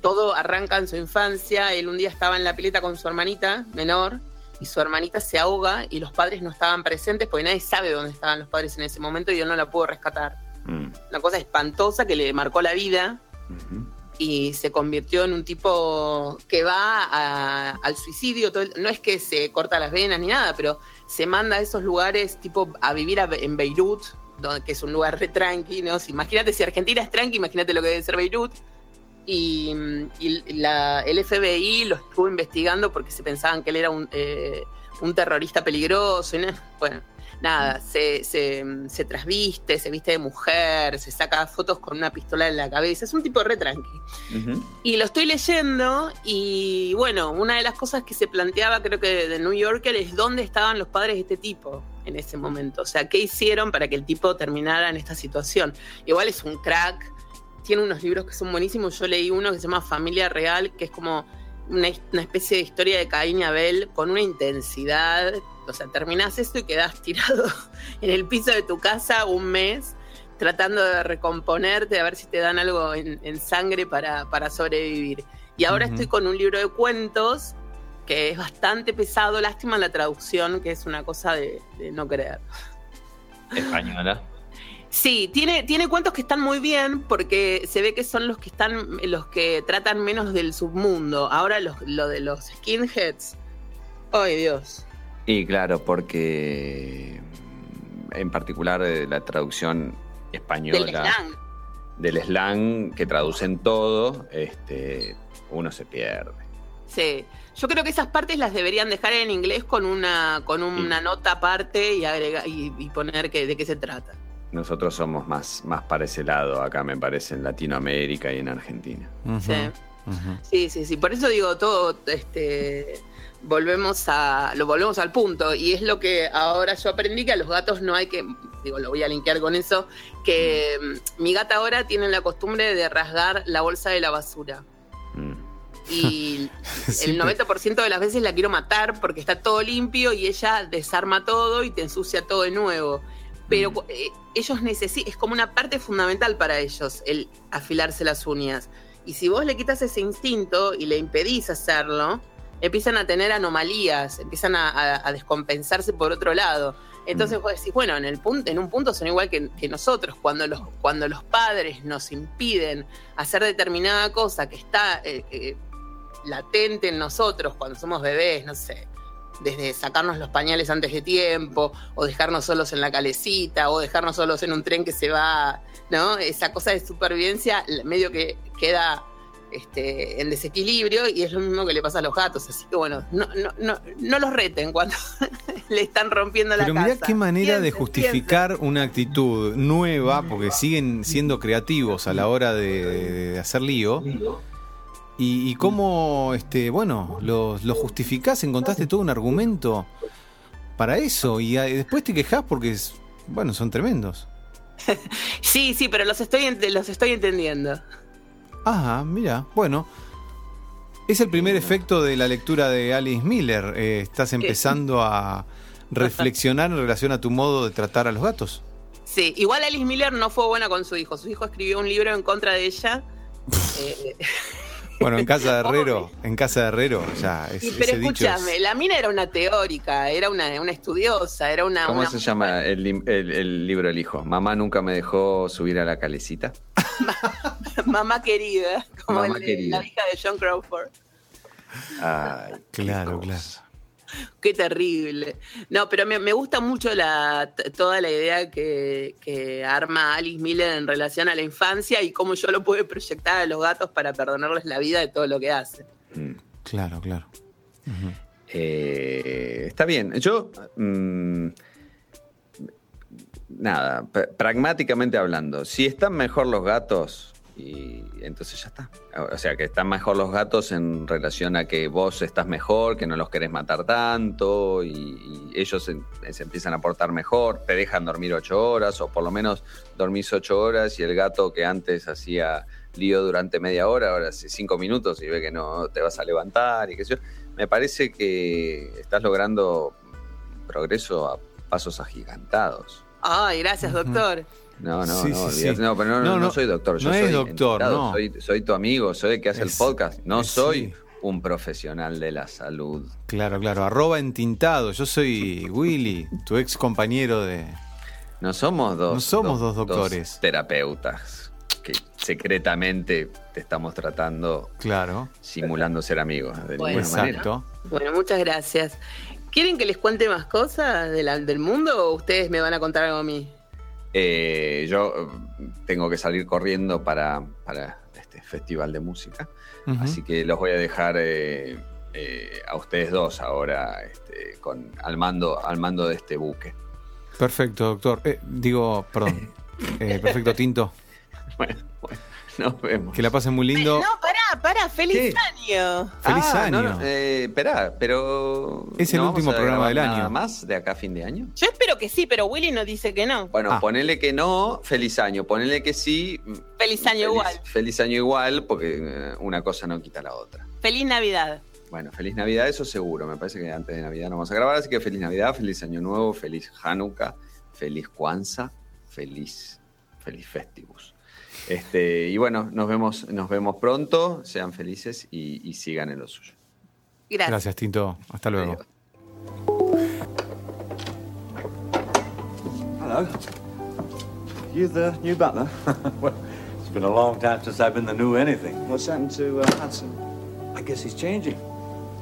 Todo arranca en su infancia. Él un día estaba en la pileta con su hermanita menor y su hermanita se ahoga y los padres no estaban presentes porque nadie sabe dónde estaban los padres en ese momento y él no la pudo rescatar. Mm. Una cosa espantosa que le marcó la vida Ujú. y se convirtió en un tipo que va a- al suicidio. todo el- no es que se corta las venas ni nada, pero se manda a esos lugares tipo a vivir a- en Beirut, que es un lugar re tranqui. ¿no? Imagínate si Argentina es tranqui, imagínate lo que debe ser Beirut. Y, la- el FBI lo estuvo investigando porque se pensaban que él era un, eh, un terrorista peligroso. y bueno, nada, se, se, se trasviste, se viste de mujer, se saca fotos con una pistola en la cabeza. Es un tipo re tranqui. Y lo estoy leyendo y bueno, una de las cosas que se planteaba creo que de New Yorker es dónde estaban los padres de este tipo en ese momento. O sea, ¿qué hicieron para que el tipo terminara en esta situación? Igual es un crack, tiene unos libros que son buenísimos. Yo leí uno que se llama Familia Real, que es como una, una especie de historia de Caín y Abel con una intensidad. O sea, terminás esto y quedás tirado [laughs] en el piso de tu casa un mes tratando de recomponerte, a ver si te dan algo en, en sangre para, para sobrevivir. Y ahora estoy con un libro de cuentos que es bastante pesado, lástima la traducción, que es una cosa de, de no creer. Española. Sí, tiene, tiene cuentos que están muy bien porque se ve que son los que están, los que tratan menos del submundo. Ahora los, lo de los skinheads. Ay Dios. Y claro, porque mm, en particular eh, la traducción española Del slang. del slang que traducen todo, este, uno se pierde. Sí. Yo creo que esas partes las deberían dejar en inglés con una, con una nota aparte y agregar y, y poner que, de qué se trata. Nosotros somos más, más para ese lado acá, me parece, en Latinoamérica y en Argentina. Sí. Sí, sí, sí. Por eso digo todo, este, volvemos a, lo volvemos al punto. Y es lo que ahora yo aprendí que a los gatos no hay que, digo, lo voy a linkear con eso, que mm, mi gata ahora tiene la costumbre de rasgar la bolsa de la basura. Mm. Y [laughs] el Siempre- 90% de las veces la quiero matar porque está todo limpio y ella desarma todo y te ensucia todo de nuevo. Pero Mm. eh, ellos necesitan, es como una parte fundamental para ellos el afilarse las uñas. Y si vos le quitas ese instinto y le impedís hacerlo, empiezan a tener anomalías, empiezan a, a- a descompensarse por otro lado. Entonces Mm. vos decís, bueno, en, el punto, en un punto son igual que, que nosotros, cuando los, cuando los padres nos impiden hacer determinada cosa que está eh, eh, latente en nosotros cuando somos bebés, no sé, desde sacarnos los pañales antes de tiempo, o dejarnos solos en la calecita, o dejarnos solos en un tren que se va, ¿no? Esa cosa de supervivencia medio que queda este, en desequilibrio y es lo mismo que le pasa a los gatos. Así que bueno, no, no, no, no los reten cuando [laughs] le están rompiendo la Pero casa. mirá qué manera de Piensen, justificar una actitud nueva, porque siguen siendo creativos a la hora de, de hacer lío. Y, y cómo, este, bueno, lo, lo justificás, encontraste todo un argumento para eso. Y, ah, después te quejás porque, es- bueno, son tremendos. [laughs] Sí, sí, pero los estoy, los estoy entendiendo. Ah, mira, bueno. Es el primer efecto de la lectura de Alice Miller. Eh, estás empezando a [laughs] reflexionar en relación a tu modo de tratar a los gatos. Sí, igual Alice Miller no fue buena con su hijo. Su hijo escribió un libro en contra de ella. [laughs] Eh, Bueno, en casa de Herrero, en casa de Herrero, ya es, Y, pero es- escúchame, la mina era una teórica, era una, una estudiosa, era una. ¿Cómo una- se llama el, el- el libro del hijo? Mamá nunca me dejó subir a la calecita. [laughs] Mamá querida, como Mamá el de- querida. la hija de John Crawford. Ay, Claro, claro. [laughs] Qué terrible. No, pero me, me gusta mucho la, toda la idea que, que arma Alice Miller en relación a la infancia y cómo yo lo puedo proyectar a los gatos para perdonarles la vida de todo lo que hacen. Mm. Claro, claro. Eh, está bien. Yo. mm, nada, pr- pragmáticamente hablando, si están mejor los gatos, y entonces ya está. O sea, que están mejor los gatos en relación a que vos estás mejor, que no los querés matar tanto, y, y ellos se, se empiezan a portar mejor, te dejan dormir ocho horas, o por lo menos dormís ocho horas, y el gato que antes hacía lío durante media hora, ahora hace cinco minutos y ve que no te vas a levantar y qué sé yo. Me parece que estás logrando progreso a pasos agigantados. Ay, gracias, doctor. No, no, Sí, no, sí, sí. no, pero no, no, No, no no, soy doctor. Yo no soy es doctor, no. Soy, soy tu amigo, soy el que hace Es- el podcast. No es- soy sí. un profesional de la salud. Claro, claro. Arroba entintado. Yo soy Willy, tu ex compañero de. No somos dos. No somos dos doctores. terapeutas que secretamente te estamos tratando Claro. simulando ser amigos. De Bueno. ninguna manera. Exacto. Bueno, muchas gracias. ¿Quieren que les cuente más cosas de la- del mundo o ustedes me van a contar algo a mí? Eh, yo eh, tengo que salir corriendo para, para este festival de música. Así que los voy a dejar eh, eh, a ustedes dos ahora este, con, al, mando, al mando de este buque. Perfecto, doctor. Eh, digo, perdón. [laughs] Eh, perfecto, Tinto. Bueno, bueno, [laughs] nos vemos. Que la pasen muy lindo. No, pará, pará, feliz ¿Qué? año. Feliz Ah, año. no, no, eh, esperá, pero. Es el ¿no vamos último a programa del nada año. más de acá a fin de año? Yo espero que sí, pero Willy nos dice que no. Bueno, Ah. ponele que no, feliz año. Ponele que sí. mm, Feliz año igual. Feliz año igual, porque eh, una cosa no quita la otra. Feliz Navidad. Bueno, feliz Navidad, eso seguro. Me parece que antes de Navidad no vamos a grabar, así que feliz Navidad, feliz Año Nuevo, feliz Hanukkah, feliz Kwanzaa, feliz, feliz Festivus. Este, y bueno, nos vemos, nos vemos pronto, sean felices y, y sigan en lo suyo. Gracias. Gracias, Tinto. Hasta luego. Adiós. Hello. You the new butler? [laughs] Well, it's been a long time since I've been the new anything. What's happened to uh, Hudson? I guess he's changing.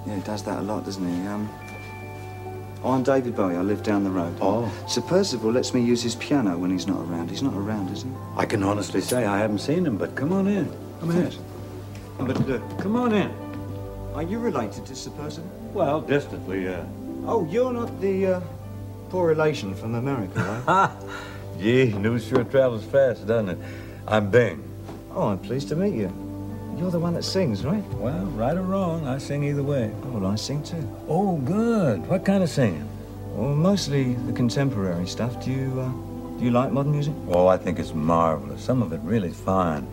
Yeah, he does that a lot, doesn't he? Um, oh, I'm David Bowie. I live down the road. Oh. Sir Percival lets me use his piano when he's not around. He's not around, is he? I can honestly say I haven't seen him, but come on in. Come in. But uh, Come on in. are you related to Sir Percival? Well, distantly, uh. Oh, you're not the uh, poor relation from America, right? Ha! [laughs] Gee, news sure travels fast, doesn't it? I'm Bing. oh, I'm pleased to meet you. You're the one that sings, right? Well, right or wrong, I sing either way. Oh, well, I sing too. Oh, good. What kind of singing? Well, mostly the contemporary stuff. Do you uh, do you like modern music? Oh, I think it's marvelous. Some of it really fine.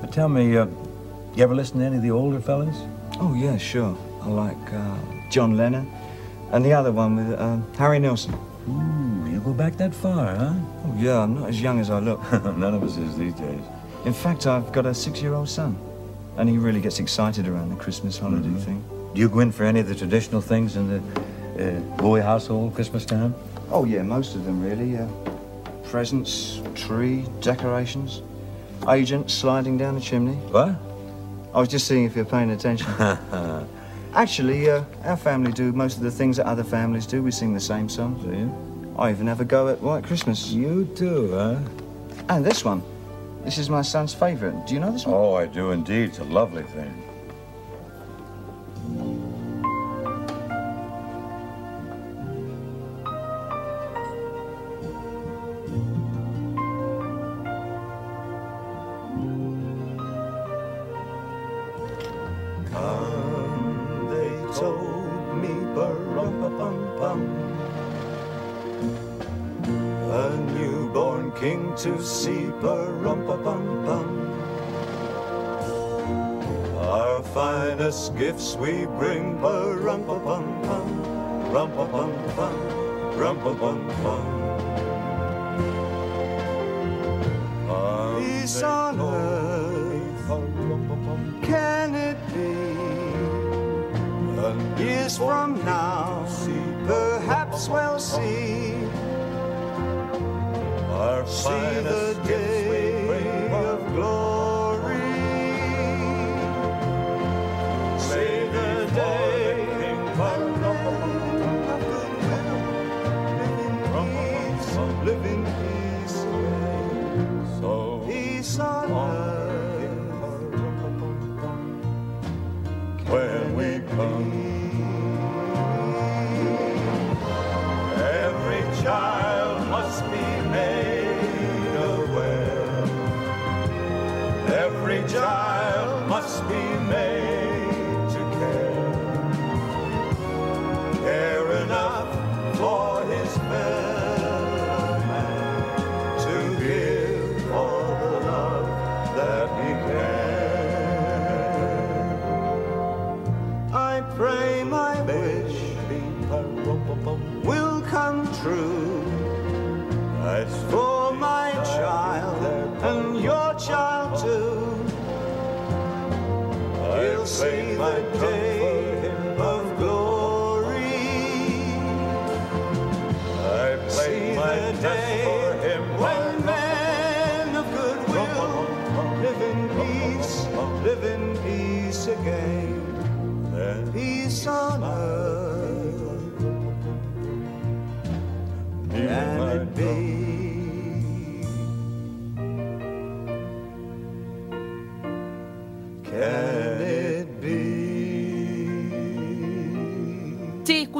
But tell me, uh, you ever listen to any of the older fellas? Oh, yeah, sure. I like uh, John Lennon and the other one with uh, Harry Nilsson. Ooh, you go back that far, huh? Oh, yeah, I'm not as young as I look. [laughs] None of us is these days. In fact, I've got a six-year-old son, and he really gets excited around the Christmas holiday Mhm. thing. Do you go in for any of the traditional things in the uh, Bowie household Christmas time? Oh, yeah, most of them, really. Uh, presents, tree, decorations, agents sliding down the chimney. What? I was just seeing if you're paying attention. [laughs] Actually, uh, our family do most of the things that other families do. We sing the same songs. Do you? I even have a go at White Christmas. You too, huh? And this one. This is my son's favourite. Do you know this one? Oh, I do indeed. It's a lovely thing. Gifts we bring, but rum-pa-bum-bum, rum-pa-bum-bum, rum-pa-bum-bum. Peace on earth, can it be? Years from now.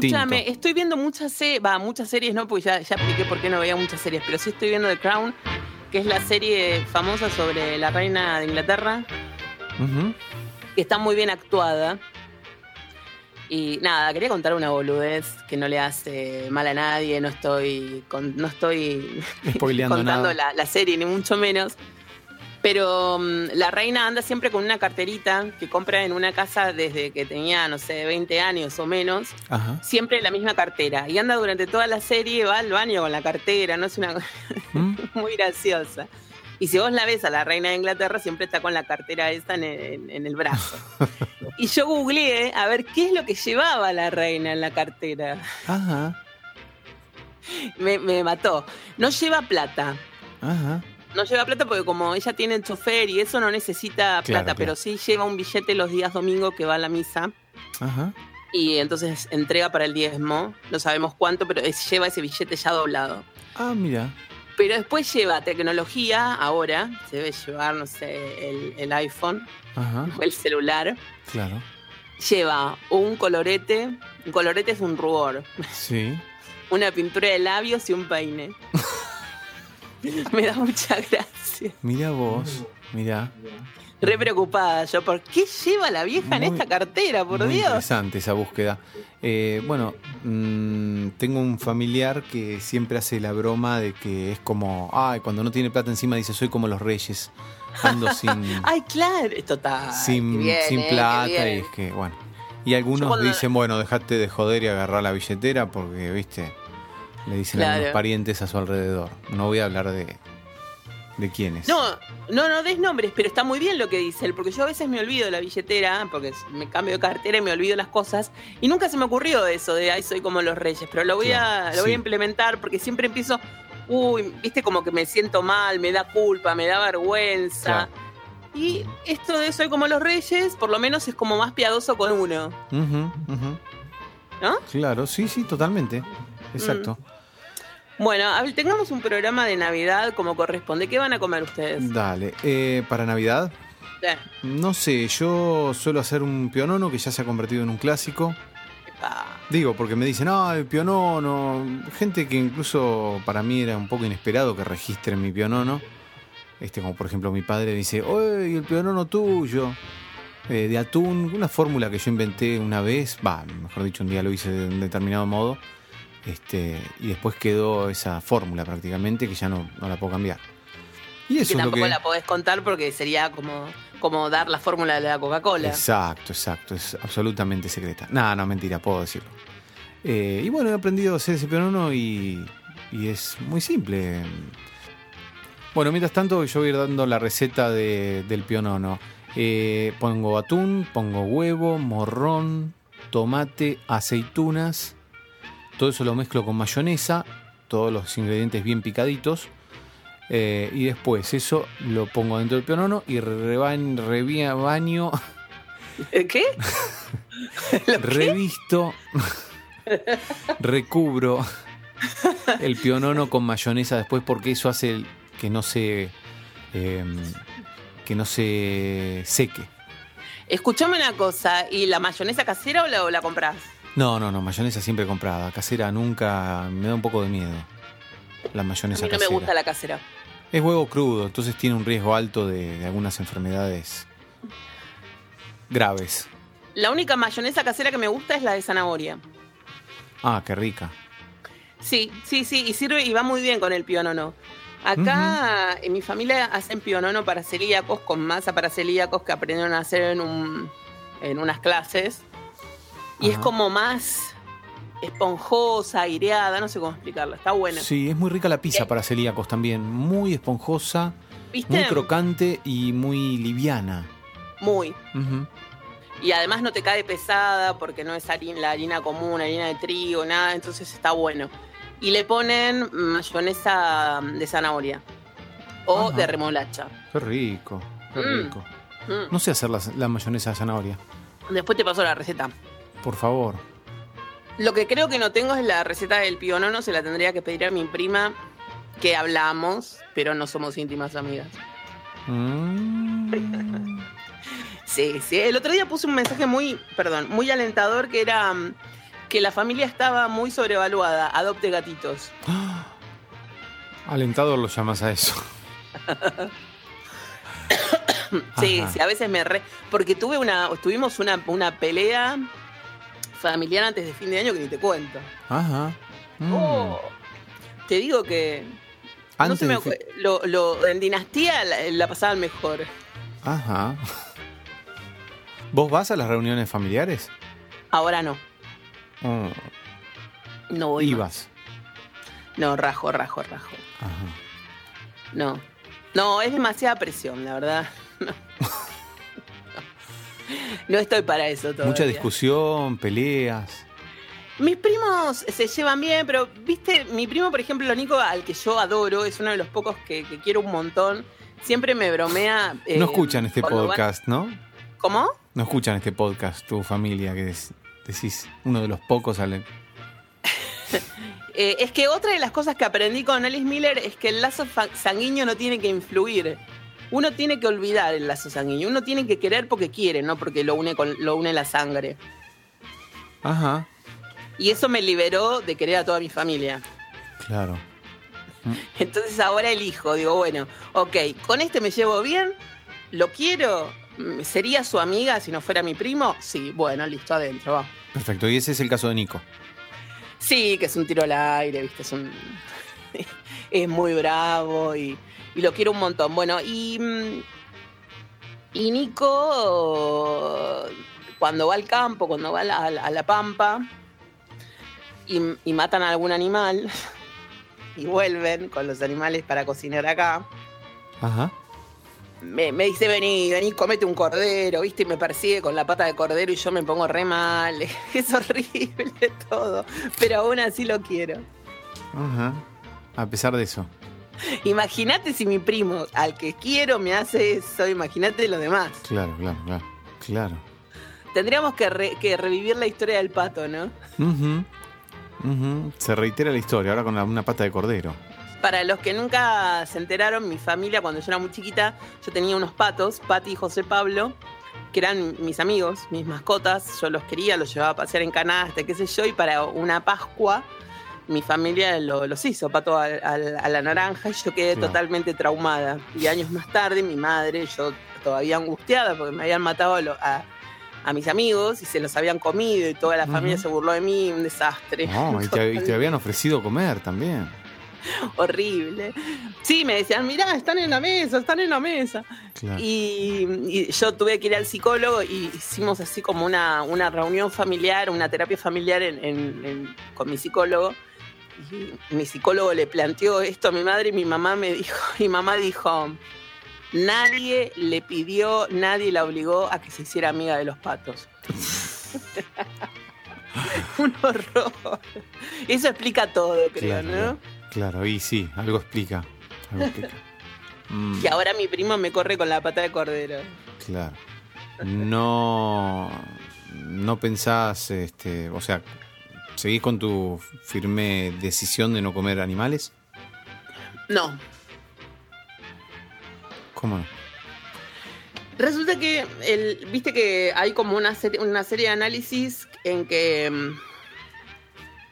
Escúchame, estoy viendo muchas series, va, muchas series no, porque ya, ya expliqué por qué no veía muchas series, pero sí estoy viendo The Crown, que es la serie famosa sobre la reina de Inglaterra, que está muy bien actuada. Y nada, quería contar una boludez que no le hace mal a nadie, no estoy, con- no estoy [laughs] contando nada. la, la serie, ni mucho menos. Pero mm, la reina anda siempre con una carterita que compra en una casa desde que tenía, no sé, 20 años o menos. Ajá. Siempre la misma cartera. Y anda durante toda la serie, va al baño con la cartera, no es una ¿Mm? [laughs] muy graciosa. Y si vos la ves a la reina de Inglaterra, siempre está con la cartera esta en el, en el brazo. [laughs] y yo googleé a ver qué es lo que llevaba la reina en la cartera. Ajá. [laughs] Me, me mató. No lleva plata. Ajá. No lleva plata porque como ella tiene chofer y eso no necesita Claro, plata, pero sí lleva un billete los días domingo que va a la misa Ajá. y entonces entrega para el diezmo. No sabemos cuánto, pero es- lleva ese billete ya doblado. Ah, mira. Pero después lleva tecnología, ahora se debe llevar, no sé, el, el iPhone Ajá. o el celular. Claro. Lleva un colorete, un colorete es un rubor, Sí. una pintura de labios y un peine. [laughs] [laughs] Me da mucha gracia. Mira vos. Mira. Re preocupada yo, ¿por qué lleva la vieja en esta cartera, por Muy Dios? interesante esa búsqueda. Eh, bueno, mm, tengo un familiar que siempre hace la broma de que es como, ay, cuando no tiene plata encima dice, soy como los reyes. Ando [laughs] sin, Ay, claro, esto está. sin, bien, sin eh, plata y es que, bueno. Y algunos cuando- dicen, bueno, dejate de joder y agarrar la billetera porque, viste, le dicen a Claro. algunos parientes a su alrededor. No voy a hablar de, de quiénes. No, no, no des nombres, pero está muy bien lo que dice él, porque yo a veces me olvido la billetera, porque me cambio de cartera y me olvido las cosas, y nunca se me ocurrió eso de, ay, soy como los reyes, pero lo voy, Claro, a, lo voy a implementar porque siempre empiezo, uy, viste como que me siento mal, me da culpa, me da vergüenza. Claro. Y esto de soy como los reyes, por lo menos es como más piadoso con uno. ¿no? Claro, sí, sí, totalmente. Exacto. Bueno, tengamos un programa de Navidad como corresponde. ¿Qué van a comer ustedes? Dale. Eh, para Navidad, no sé, yo suelo hacer un pionono que ya se ha convertido en un clásico. epa. Digo, porque me dicen, ah, el pionono. Gente que incluso para mí era un poco inesperado que registren mi pionono. Este, como por ejemplo mi padre dice, ¡Oye, el pionono tuyo! eh, de atún, una fórmula que yo inventé una vez, va, mejor dicho, un día lo hice de un determinado modo. Este, y después quedó esa fórmula prácticamente que ya no, no la puedo cambiar. Y que eso es lo tampoco que. la podés contar porque sería como, como dar la fórmula de la Coca-Cola. Exacto, exacto, es absolutamente secreta. No, no, mentira, puedo decirlo. Eh, y bueno, he aprendido a hacer ese pionono y, y es muy simple. Bueno, mientras tanto yo voy a ir dando la receta de- del pionono. Eh, pongo atún, pongo huevo, morrón, tomate, aceitunas. Todo eso lo mezclo con mayonesa, todos los ingredientes bien picaditos. eh, y después eso lo pongo dentro del pionono y rebaño, rebaño [laughs] ¿Qué? revisto, recubro el pionono con mayonesa después porque eso hace que no se eh, que no se seque. Escuchame una cosa, ¿y la mayonesa casera o la, o la comprás? No, no, no, mayonesa siempre comprada, casera nunca, me da un poco de miedo. La A mayonesa mí no me casera. gusta la casera. Es huevo crudo, entonces tiene un riesgo alto de, de algunas enfermedades graves. La única mayonesa casera que me gusta es la de zanahoria. Ah, qué rica. Sí, sí, sí, y sirve y va muy bien con el pionono. Acá en mi familia hacen pionono para celíacos con masa para celíacos que aprendieron a hacer en, un, en unas clases. Y es como más esponjosa, aireada, no sé cómo explicarla, está buena. Sí, es muy rica la pizza Eh. para celíacos también. Muy esponjosa, ¿Viste? muy crocante y muy liviana. Muy. Y además no te cae pesada porque no es harina, la harina común, harina de trigo, nada, entonces está bueno. Y le ponen mayonesa de zanahoria o Ajá. de remolacha. Qué rico, qué Mm. rico. Mm. No sé hacer la, la mayonesa de zanahoria. Después te paso la receta. Por favor. Lo que creo que no tengo es la receta del pionono, se la tendría que pedir a mi prima, que hablamos, pero no somos íntimas amigas. Mm. Sí, sí. El otro día puse un mensaje muy, perdón, muy alentador que era mm, que la familia estaba muy sobrevaluada. Adopte gatitos. [gasps] Alentador lo llamas a eso. [coughs] Sí, Ajá. sí, a veces me re. Porque tuve una, tuvimos una, una pelea familiar antes de fin de año que ni te cuento. Ajá. Mm. Oh, te digo que. Antes no se me de lo, lo- en dinastía la, la pasaban mejor. Ajá. ¿Vos vas a las reuniones familiares? Ahora no. Mm. No voy. Ibas. No, rajo, rajo, rajo. Ajá. No. No, es demasiada presión, la verdad. [laughs] No, [laughs] [laughs] No estoy para eso todavía. Mucha discusión, peleas. Mis primos se llevan bien, pero, viste, mi primo, por ejemplo, Nico, al que yo adoro, es uno de los pocos que, que quiero un montón. Siempre me bromea. eh, no escuchan este van- podcast, ¿no? ¿Cómo? No escuchan este podcast, tu familia, que des- decís, uno de los pocos salen. [laughs] Eh, es que otra de las cosas que aprendí con Alice Miller es que el lazo sanguíneo no tiene que influir. Uno tiene que olvidar el lazo sanguíneo. Uno tiene que querer porque quiere, no porque lo une, con, lo une la sangre. Ajá, Y eso me liberó de querer a toda mi familia. claro. [laughs] Entonces ahora elijo, digo, bueno, ok, con este me llevo bien, lo quiero, ¿sería su amiga si no fuera mi primo? Sí, bueno, listo, adentro, va. Perfecto, y ese es el caso de Nico. Sí, que es un tiro al aire, ¿viste? Es un. [laughs] es muy bravo y, y lo quiero un montón. Bueno, y. mm, Y Nico, cuando va al campo, cuando va a la, a la- a la pampa y, y matan a algún animal [laughs] y vuelven con los animales para cocinar acá, Ajá. me, me dice: Vení, vení, comete un cordero, ¿viste? Y me persigue con la pata de cordero y yo me pongo re mal. [laughs] Es horrible todo, pero aún así lo quiero. Ajá. A pesar de eso. Imagínate si mi primo, al que quiero, me hace eso, imagínate lo demás. Claro, claro, claro. Claro. Tendríamos que, re- que revivir la historia del pato, ¿no? Ujú. Ujú. Se reitera la historia, ahora con la- una pata de cordero. Para los que nunca se enteraron, mi familia, cuando yo era muy chiquita, yo tenía unos patos, Pati y José Pablo, que eran mis amigos, mis mascotas. Yo los quería, los llevaba a pasear en canasta, qué sé yo, y para una Pascua, mi familia lo- los hizo, pato al- a, la naranja, y yo quedé totalmente traumada. Y años más tarde, mi madre, yo todavía angustiada, porque me habían matado a, a- a mis amigos y se los habían comido, y toda la familia se burló de mí, un desastre. No, y te, y te habían ofrecido comer también. [laughs] horrible. Sí, me decían, mirá, están en la mesa, están en la mesa. Claro. Y, y yo tuve que ir al psicólogo y hicimos así como una, una reunión familiar, una terapia familiar en- en- en- con mi psicólogo. Y mi psicólogo le planteó esto a mi madre y mi mamá me dijo, [laughs] mi mamá dijo, nadie le pidió, nadie la obligó a que se hiciera amiga de los patos. [laughs] Un horror. Eso explica todo, creo, claro, ¿no? Claro, y sí, algo explica. Algo explica. [laughs] Mm, Que ahora mi primo me corre con la pata de cordero. claro. No. No pensás, este, o sea, ¿seguís con tu firme decisión de no comer animales? No. ¿Cómo no? Resulta que, el, viste que hay como una serie, una serie de análisis en que mm,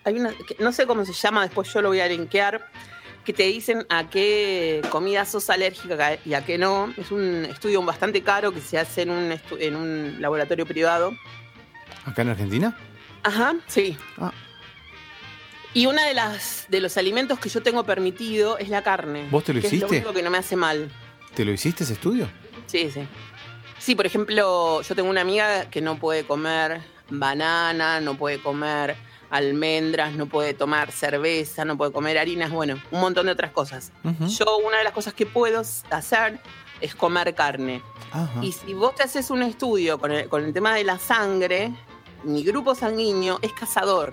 hay una, no sé cómo se llama, después yo lo voy a linkear, que te dicen a qué comida sos alérgica y a qué no. Es un estudio bastante caro que se hace en un, en un laboratorio privado. ¿Acá en Argentina? Ajá, sí. Ah. Y una de las de los alimentos que yo tengo permitido es la carne. ¿Vos te lo que Es hiciste? lo único que no me hace mal. ¿Te lo hiciste ese estudio? Sí, sí. Sí, por ejemplo, yo tengo una amiga que no puede comer banana, no puede comer almendras, no puede tomar cerveza, no puede comer harinas, bueno, un montón de otras cosas. Yo una de las cosas que puedo hacer es comer carne. Ajá. Y si vos te haces un estudio con el, con el tema de la sangre, mi grupo sanguíneo es cazador.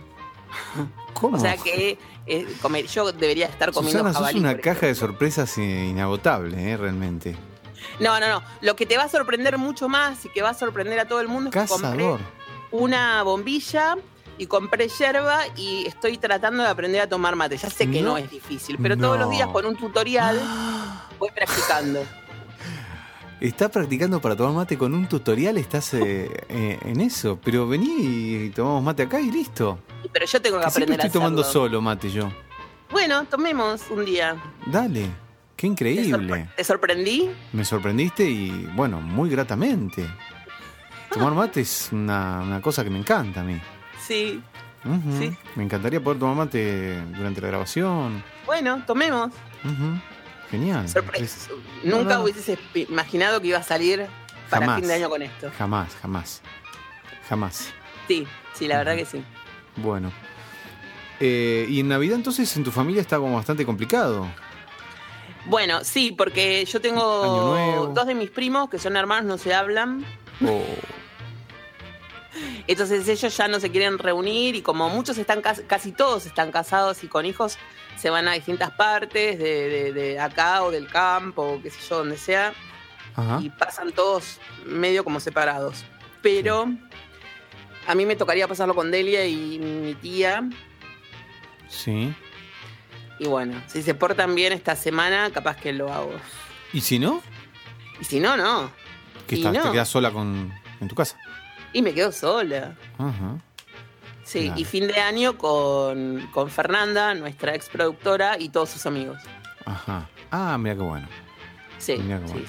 ¿Cómo? O sea que eh, comer, yo debería estar comiendo Susana, sos jabalí, una por caja de sorpresas inagotable, eh, realmente. No, no, no. Lo que te va a sorprender mucho más y que va a sorprender a todo el mundo es que compré Cazador. una bombilla y compré yerba y estoy tratando de aprender a tomar mate. Ya sé que No. no, es difícil, pero todos los días con un tutorial [gasps] voy practicando. ¿Estás practicando para tomar mate con un tutorial? ¿Estás eh, eh, en eso? Pero vení y tomamos mate acá y listo. Pero yo tengo que Que aprender a estoy tomando hacerlo. solo mate yo. Bueno, tomemos un día. Dale. Qué ¿Te, increíble. sorpre- te sorprendí? Me sorprendiste y, bueno, muy gratamente. Tomar mate es una, una cosa que me encanta a mí. Sí. Sí. Me encantaría poder tomar mate durante la grabación. Bueno, tomemos. Ujú. Genial. Sorpresa. Es- Nunca no, hubieses imaginado que iba a salir para Jamás. fin de año con esto. Jamás, jamás. Jamás. Sí, sí, la verdad que sí. Bueno. Eh, y en Navidad entonces en tu familia está como bastante complicado. Bueno, sí, porque yo tengo dos de mis primos que son hermanos, no se hablan. O Entonces ellos ya no se quieren reunir y como muchos están, cas- casi todos están casados y con hijos, se van a distintas partes de, de- de acá o del campo o qué sé yo, donde sea, Ajá. y pasan todos medio como separados. Pero a mí me tocaría pasarlo con Delia y mi tía. Sí. Y bueno, si se portan bien esta semana, capaz que lo hago. ¿Y si no? Y si no, no. Que Y estás, no. te quedas sola con, en tu casa. Y me quedo sola. Ajá. Sí, Claro. y fin de año con, con Fernanda, nuestra ex productora, y todos sus amigos. Ajá. Ah, mira qué bueno. Sí, qué sí, bueno. sí.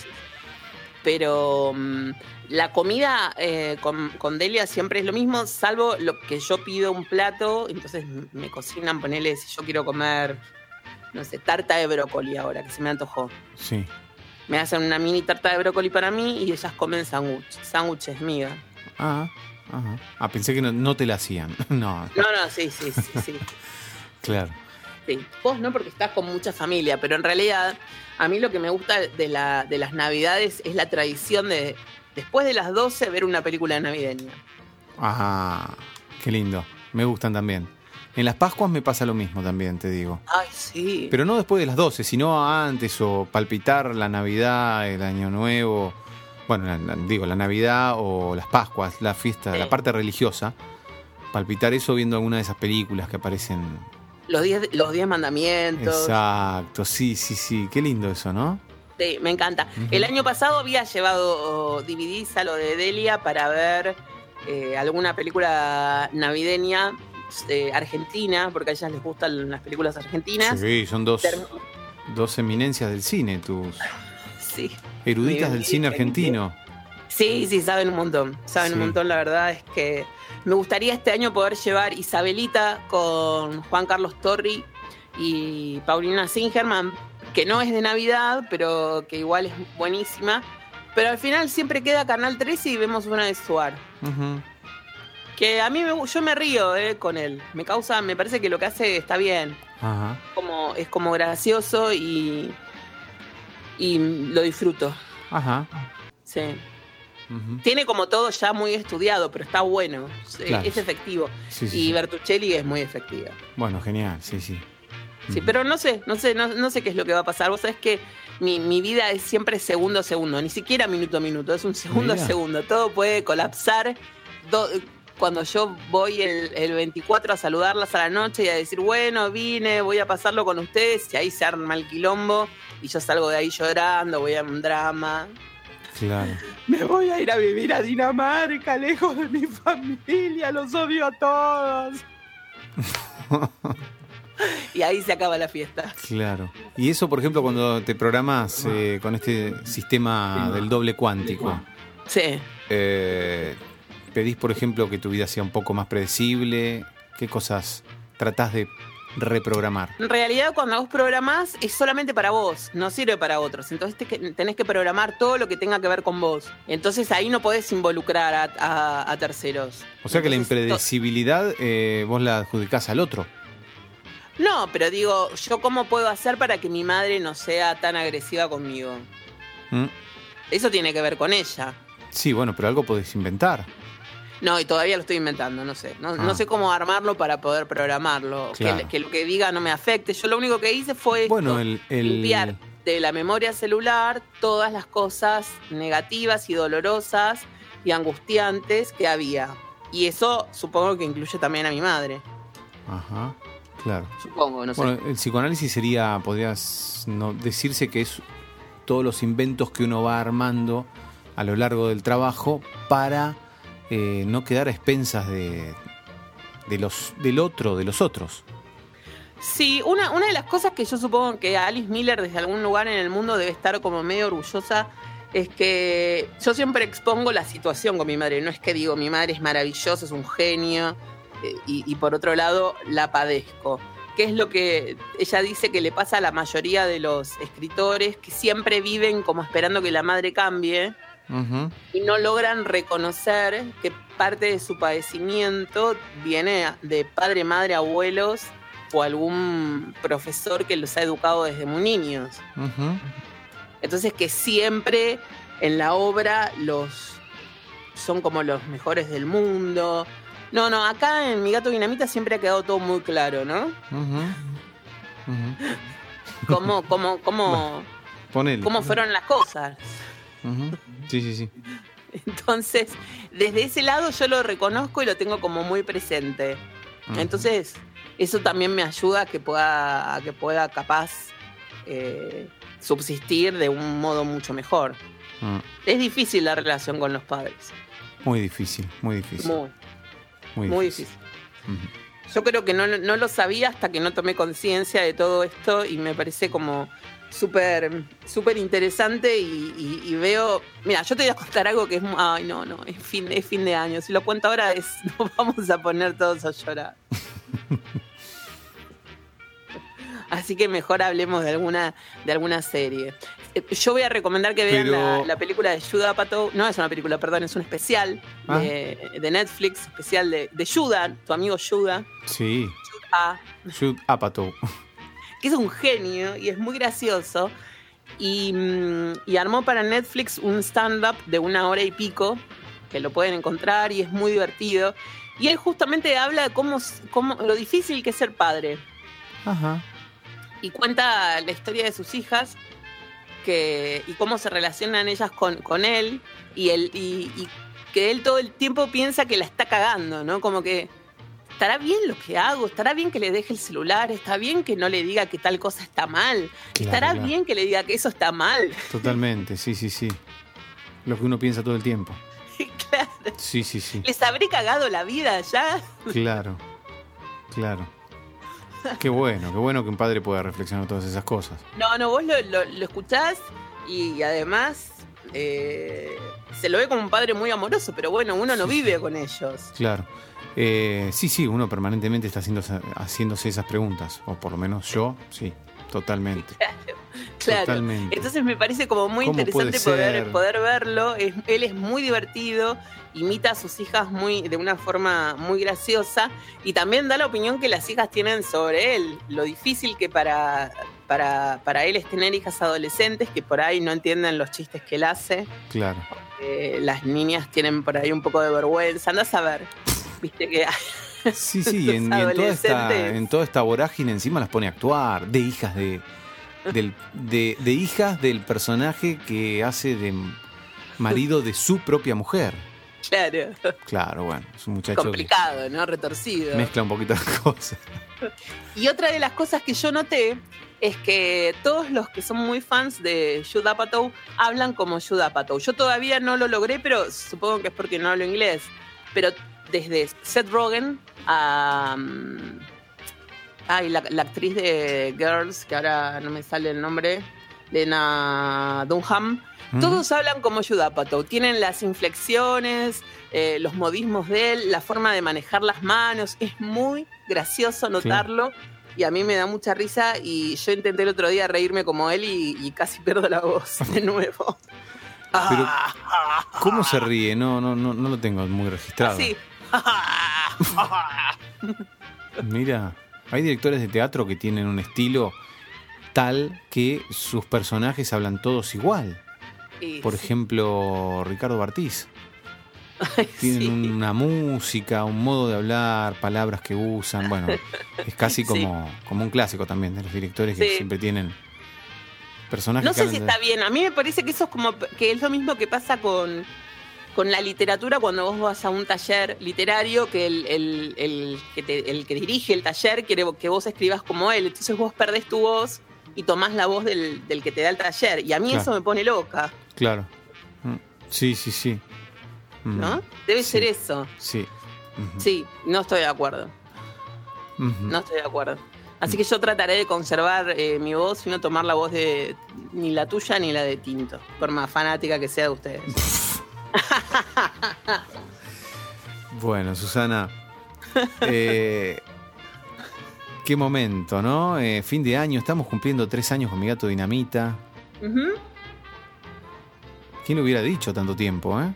Pero mm, la comida eh, con, con Delia siempre es lo mismo, salvo lo que yo pido un plato, entonces me cocinan, ponele si yo quiero comer, no sé, tarta de brócoli ahora, que se me antojó. Sí. Me hacen una mini tarta de brócoli para mí y ellas comen sándwich, sándwiches miga. Ah, ajá. Ah, pensé que no, no te la hacían. [laughs] no, No, no, sí, sí, sí, sí. [laughs] claro. Sí, vos no porque estás con mucha familia, pero en realidad a mí lo que me gusta de, la, de las navidades es la tradición de después de las 12 ver una película navideña. Ah, qué lindo. Me gustan también. En las Pascuas me pasa lo mismo también, te digo. Ay, sí. Pero no después de las 12, sino antes o palpitar la Navidad, el Año Nuevo. Bueno, la- la- digo, la Navidad o las Pascuas, la fiesta, Sí. la parte religiosa. Palpitar eso viendo alguna de esas películas que aparecen. Los 10 los diez mandamientos. Exacto, sí, sí, sí. Qué lindo eso, ¿no? Sí, me encanta. El año pasado había llevado DVDs a lo de Delia para ver eh, alguna película navideña eh, argentina, porque a ellas les gustan las películas argentinas. Sí, son dos, Term- dos eminencias del cine, tus Sí. Eruditas del cine argentino. Sí, sí, saben un montón. Saben un montón, la verdad es que me gustaría este año poder llevar Isabelita con Juan Carlos Torri y Paulina Singerman, que no es de Navidad, pero que igual es buenísima. Pero al final siempre queda Canal 13 y vemos una de Suar. Ujú. Que a mí me, yo me río eh, con él. Me causa, me parece que lo que hace está bien. Ajá. Como, es como gracioso y, y lo disfruto. Ajá. Sí. Tiene como todo ya muy estudiado, pero está bueno. Claro. Es efectivo. Sí, sí, y. Bertuccelli es muy efectiva. Bueno, genial, sí, sí. Sí, pero no sé, no sé, no, no sé qué es lo que va a pasar. Vos sabés que mi, mi vida es siempre segundo a segundo, ni siquiera minuto a minuto, es un segundo a segundo. Todo puede colapsar. Do- cuando yo voy el, el 24 a saludarlas a la noche y a decir, bueno, vine, voy a pasarlo con ustedes, y ahí se arma el quilombo, y yo salgo de ahí llorando, voy a un drama. Claro. Me voy a ir a vivir a Dinamarca, lejos de mi familia, los odio a todos. [laughs] y ahí se acaba la fiesta. Claro. Y eso, por ejemplo, cuando te programas eh, con este sistema del doble cuántico, Sí. eh, pedís, por ejemplo, que tu vida sea un poco más predecible. ¿Qué cosas tratás de reprogramar? En realidad, cuando vos programás, es solamente para vos, no sirve para otros. Entonces te- tenés que programar todo lo que tenga que ver con vos. Entonces ahí no podés involucrar a, a- a terceros. O sea que la impredecibilidad eh, vos la adjudicás al otro. No, pero digo, ¿yo cómo puedo hacer para que mi madre no sea tan agresiva conmigo? ¿Mm? Eso tiene que ver con ella. Sí, bueno, pero algo podés inventar. No, y todavía lo estoy inventando, no sé. No, Ah. no sé cómo armarlo para poder programarlo. Claro. Que, que lo que diga no me afecte. Yo lo único que hice fue esto, Bueno, el, el- limpiar de la memoria celular todas las cosas negativas y dolorosas y angustiantes que había. Y eso supongo que incluye también a mi madre. Ajá, claro. Supongo, no sé. Bueno, el psicoanálisis sería, podrías no, decirse que es todos los inventos que uno va armando a lo largo del trabajo para eh, no quedar a expensas de, los, del otro, de los otros. Sí, una, una de las cosas que yo supongo que Alice Miller desde algún lugar en el mundo debe estar como medio orgullosa es que yo siempre expongo la situación con mi madre. No es que digo, mi madre es maravillosa, es un genio, eh, y, y por otro lado la padezco. Que es lo que ella dice que le pasa a la mayoría de los escritores que siempre viven como esperando que la madre cambie Y no logran reconocer que parte de su padecimiento viene de padre, madre, abuelos o algún profesor que los ha educado desde muy niños. Entonces que siempre en la obra los son como los mejores del mundo. No, no, acá en Mi Gato Dinamita siempre ha quedado todo muy claro, ¿no? Cómo, cómo, cómo, cómo fueron las cosas. Sí, sí, sí. Entonces, desde ese lado yo lo reconozco y lo tengo como muy presente. Entonces, eso también me ayuda a que pueda, a que pueda capaz eh, subsistir de un modo mucho mejor. Mm. Es difícil la relación con los padres. Muy difícil, muy difícil. Muy, muy muy difícil. Yo creo que no, no lo sabía hasta que no tomé conciencia de todo esto y me parece como súper súper interesante y, y- y veo... Mira, yo te voy a contar algo que es... Ay, no, no, es fin, es fin de año. Si lo cuento ahora es, [laughs] nos vamos a poner todos a llorar. [laughs] Así que mejor hablemos de alguna, de alguna serie. Eh, Yo voy a recomendar que vean Pero- la, la película de Judah Apatow. No es una película, perdón, es un especial Ah. de, de Netflix, especial de, de Judah, tu amigo Judah. Sí. Judah, Apatow. Que es un genio y es muy gracioso. Y, mm, y armó para Netflix un stand-up de una hora y pico, que lo pueden encontrar y es muy divertido. Y él justamente habla de cómo, cómo lo difícil que es ser padre. Ajá. Y cuenta la historia de sus hijas que, y cómo se relacionan ellas con, con él. Y, él y, y que él todo el tiempo piensa que la está cagando, ¿no? Como que estará bien lo que hago, estará bien que le deje el celular, está bien que no le diga que tal cosa está mal, Claro, estará claro. bien que le diga que eso está mal. Totalmente, sí, sí, sí. Lo que uno piensa todo el tiempo. [laughs] claro. Sí, sí, sí. Les habré cagado la vida ya. Claro. Claro. Qué bueno, qué bueno que un padre pueda reflexionar todas esas cosas. No, no, vos lo, lo- lo escuchás y además eh, se lo ve como un padre muy amoroso, pero bueno, uno no vive con ellos. Claro. Eh, sí, sí, uno permanentemente está haciendo, haciéndose esas preguntas. O por lo menos yo, sí, totalmente. [laughs] Claro. Totalmente. Entonces me parece como muy ¿Cómo interesante poder, verlo. Es- él es muy divertido, imita a sus hijas muy, de una forma muy graciosa y también da la opinión que las hijas tienen sobre él. Lo difícil que para, para, para él es tener hijas adolescentes que por ahí no entienden los chistes que él hace. Claro. que las niñas tienen por ahí un poco de vergüenza. Andás a ver. Viste que Sí, [laughs] sí, en, y en toda esta, en toda esta vorágine encima las pone a actuar, de hijas de, del, de, de hijas del personaje que hace de marido de su propia mujer. Claro. Claro, bueno, es un muchacho Complicado, ¿no? Retorcido. mezcla un poquito las cosas. Y otra de las cosas que yo noté es que todos los que son muy fans de Judd Apatow hablan como Judd Apatow. Yo todavía no lo logré, pero supongo que es porque no hablo inglés. Pero desde Seth Rogen a... mm, Ay, la, la actriz de Girls, que ahora no me sale el nombre, Lena Dunham. Mm. Todos hablan como Judd Apatow. Tienen las inflexiones, eh, los modismos de él, la forma de manejar las manos. Es muy gracioso notarlo. Y a mí me da mucha risa. Y yo intenté el otro día reírme como él y, y casi pierdo la voz de nuevo. Pero, ¿cómo se ríe? No, no, no, no lo tengo muy registrado. Así. Mira, hay directores de teatro que tienen un estilo tal que sus personajes hablan todos igual. Por sí. ejemplo, Ricardo Bartiz. Ay, Tienen sí. una música, un modo de hablar, palabras que usan. Bueno, es casi como, como un clásico también de los directores que siempre tienen personajes No sé si de- está bien. A mí me parece que eso es como que es lo mismo que pasa con, con la literatura cuando vos vas a un taller literario que el, el- el que te- el que dirige el taller quiere que vos escribas como él. Entonces vos perdés tu voz y tomás la voz del, del que te da el taller. Y a mí Claro. eso me pone loca, Claro. Mm, Sí, sí, sí. Mm, ¿no? Debe sí. ser eso. Sí. Sí, no estoy de acuerdo. No estoy de acuerdo. Así que yo trataré de conservar eh, mi voz y no tomar la voz de ni la tuya ni la de Tinto, por más fanática que sea de ustedes. [laughs] Bueno, Susana. eh, qué momento, ¿no? Eh, fin de año, estamos cumpliendo tres años con mi gato Dinamita. ¿Quién lo hubiera dicho tanto tiempo, eh?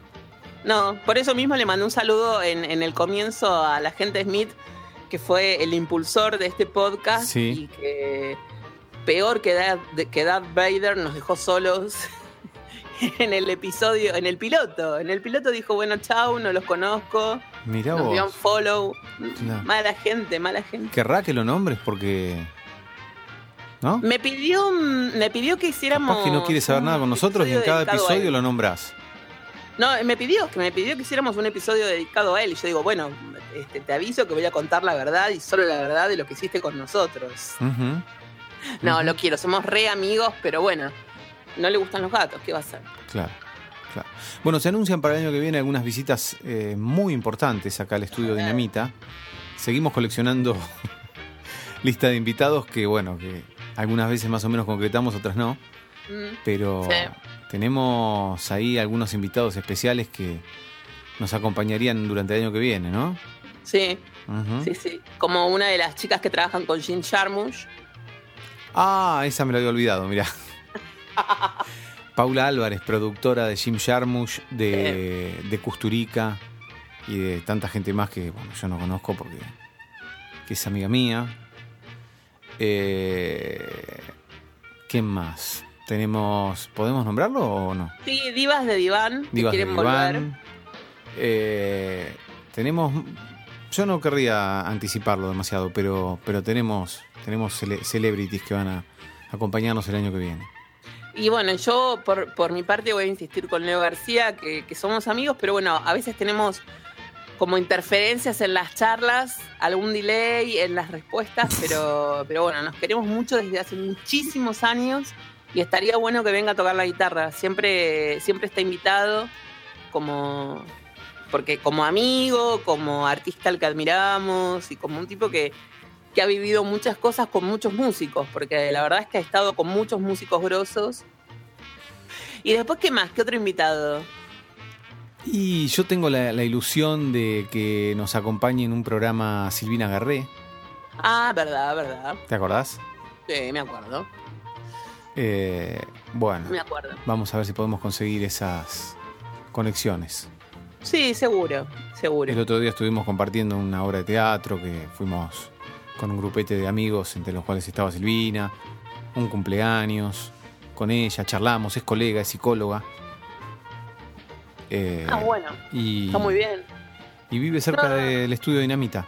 No, por eso mismo le mandé un saludo en, en el comienzo a la gente Smith, que fue el impulsor de este podcast Sí. y que peor que Darth, que Darth Vader nos dejó solos [laughs] en el episodio, en el piloto. En el piloto dijo, bueno, chau, no los conozco, Mirá nos dio un vos. follow. Claro. Mala gente, mala gente. Querrá que lo nombres porque. ¿No? Me pidió, mm, me pidió que hiciéramos. Capaz que no quiere saber nada con nosotros y en cada episodio él. lo nombrás. No, me pidió, que me pidió que hiciéramos un episodio dedicado a él. Y yo digo, bueno, este, te aviso que voy a contar la verdad y solo la verdad de lo que hiciste con nosotros. No, lo quiero, somos re amigos, pero bueno, no le gustan los gatos, ¿qué va a hacer? Claro, claro. Bueno, se anuncian para el año que viene algunas visitas eh, muy importantes acá al estudio Dinamita. Seguimos coleccionando [laughs] lista de invitados que, bueno, que algunas veces más o menos concretamos, otras no. Mm, Pero Sí. tenemos ahí algunos invitados especiales que nos acompañarían durante el año que viene, ¿no? Sí, sí, sí. Como una de las chicas que trabajan con Jim Jarmusch. Ah, esa me la había olvidado, mirá. [laughs] Paula Álvarez, productora de Jim Jarmusch, de, de Custurica y de tanta gente más que bueno, yo no conozco porque que es amiga mía. Eh, ¿Qué más? Tenemos. ¿Podemos nombrarlo o no? Sí, divas de diván, que Divas de quieren volver. Diván. Eh, tenemos. Yo no querría anticiparlo demasiado, pero, pero tenemos, tenemos cele- celebrities que van a acompañarnos el año que viene. Y bueno, yo por, por mi parte voy a insistir con Leo García, que, que somos amigos, pero bueno, a veces tenemos como interferencias en las charlas, algún delay en las respuestas, pero, pero bueno, nos queremos mucho desde hace muchísimos años y estaría bueno que venga a tocar la guitarra. Siempre, siempre está invitado como porque como amigo, como artista al que admiramos y como un tipo que, que ha vivido muchas cosas con muchos músicos, porque la verdad es que ha estado con muchos músicos grosos. Y después, ¿qué más? ¿Qué otro invitado? Y yo tengo la, la ilusión de que nos acompañe en un programa Silvina Garré. Ah, verdad, verdad. ¿Te acordás? Sí, me acuerdo. Eh, bueno, Me acuerdo. vamos a ver si podemos conseguir esas conexiones. Sí, seguro, seguro. El otro día estuvimos compartiendo una obra de teatro que fuimos con un grupete de amigos, entre los cuales estaba Silvina, un cumpleaños con ella, charlamos, es colega, es psicóloga. Eh, Ah, bueno. Y, Está muy bien. Y vive cerca No. del estudio Dinamita.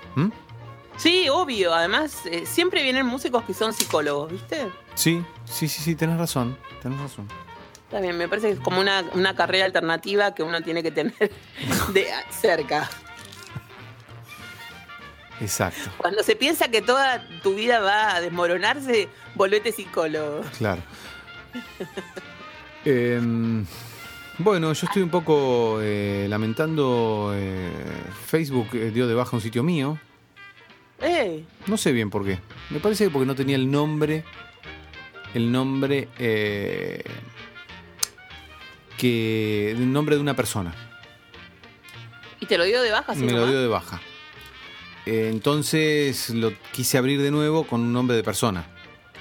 Sí, obvio. Además, eh, siempre vienen músicos que son psicólogos, ¿viste? Sí, sí, sí, sí, tenés razón. Tenés razón. Está bien, me parece que es como una, una carrera alternativa que uno tiene que tener [laughs] de cerca. Exacto, Cuando se piensa que toda tu vida va a desmoronarse, volvete psicólogo. claro. [laughs] Em, bueno, yo estoy un poco eh, lamentando. eh, Facebook eh, dio de baja un sitio mío. ¡Ey! No sé bien por qué. Me parece que porque no tenía el nombre. El nombre. eh, que. El nombre de una persona. ¿Y te lo dio de baja? Me lo dio de baja. Eh, entonces lo quise abrir de nuevo con un nombre de persona.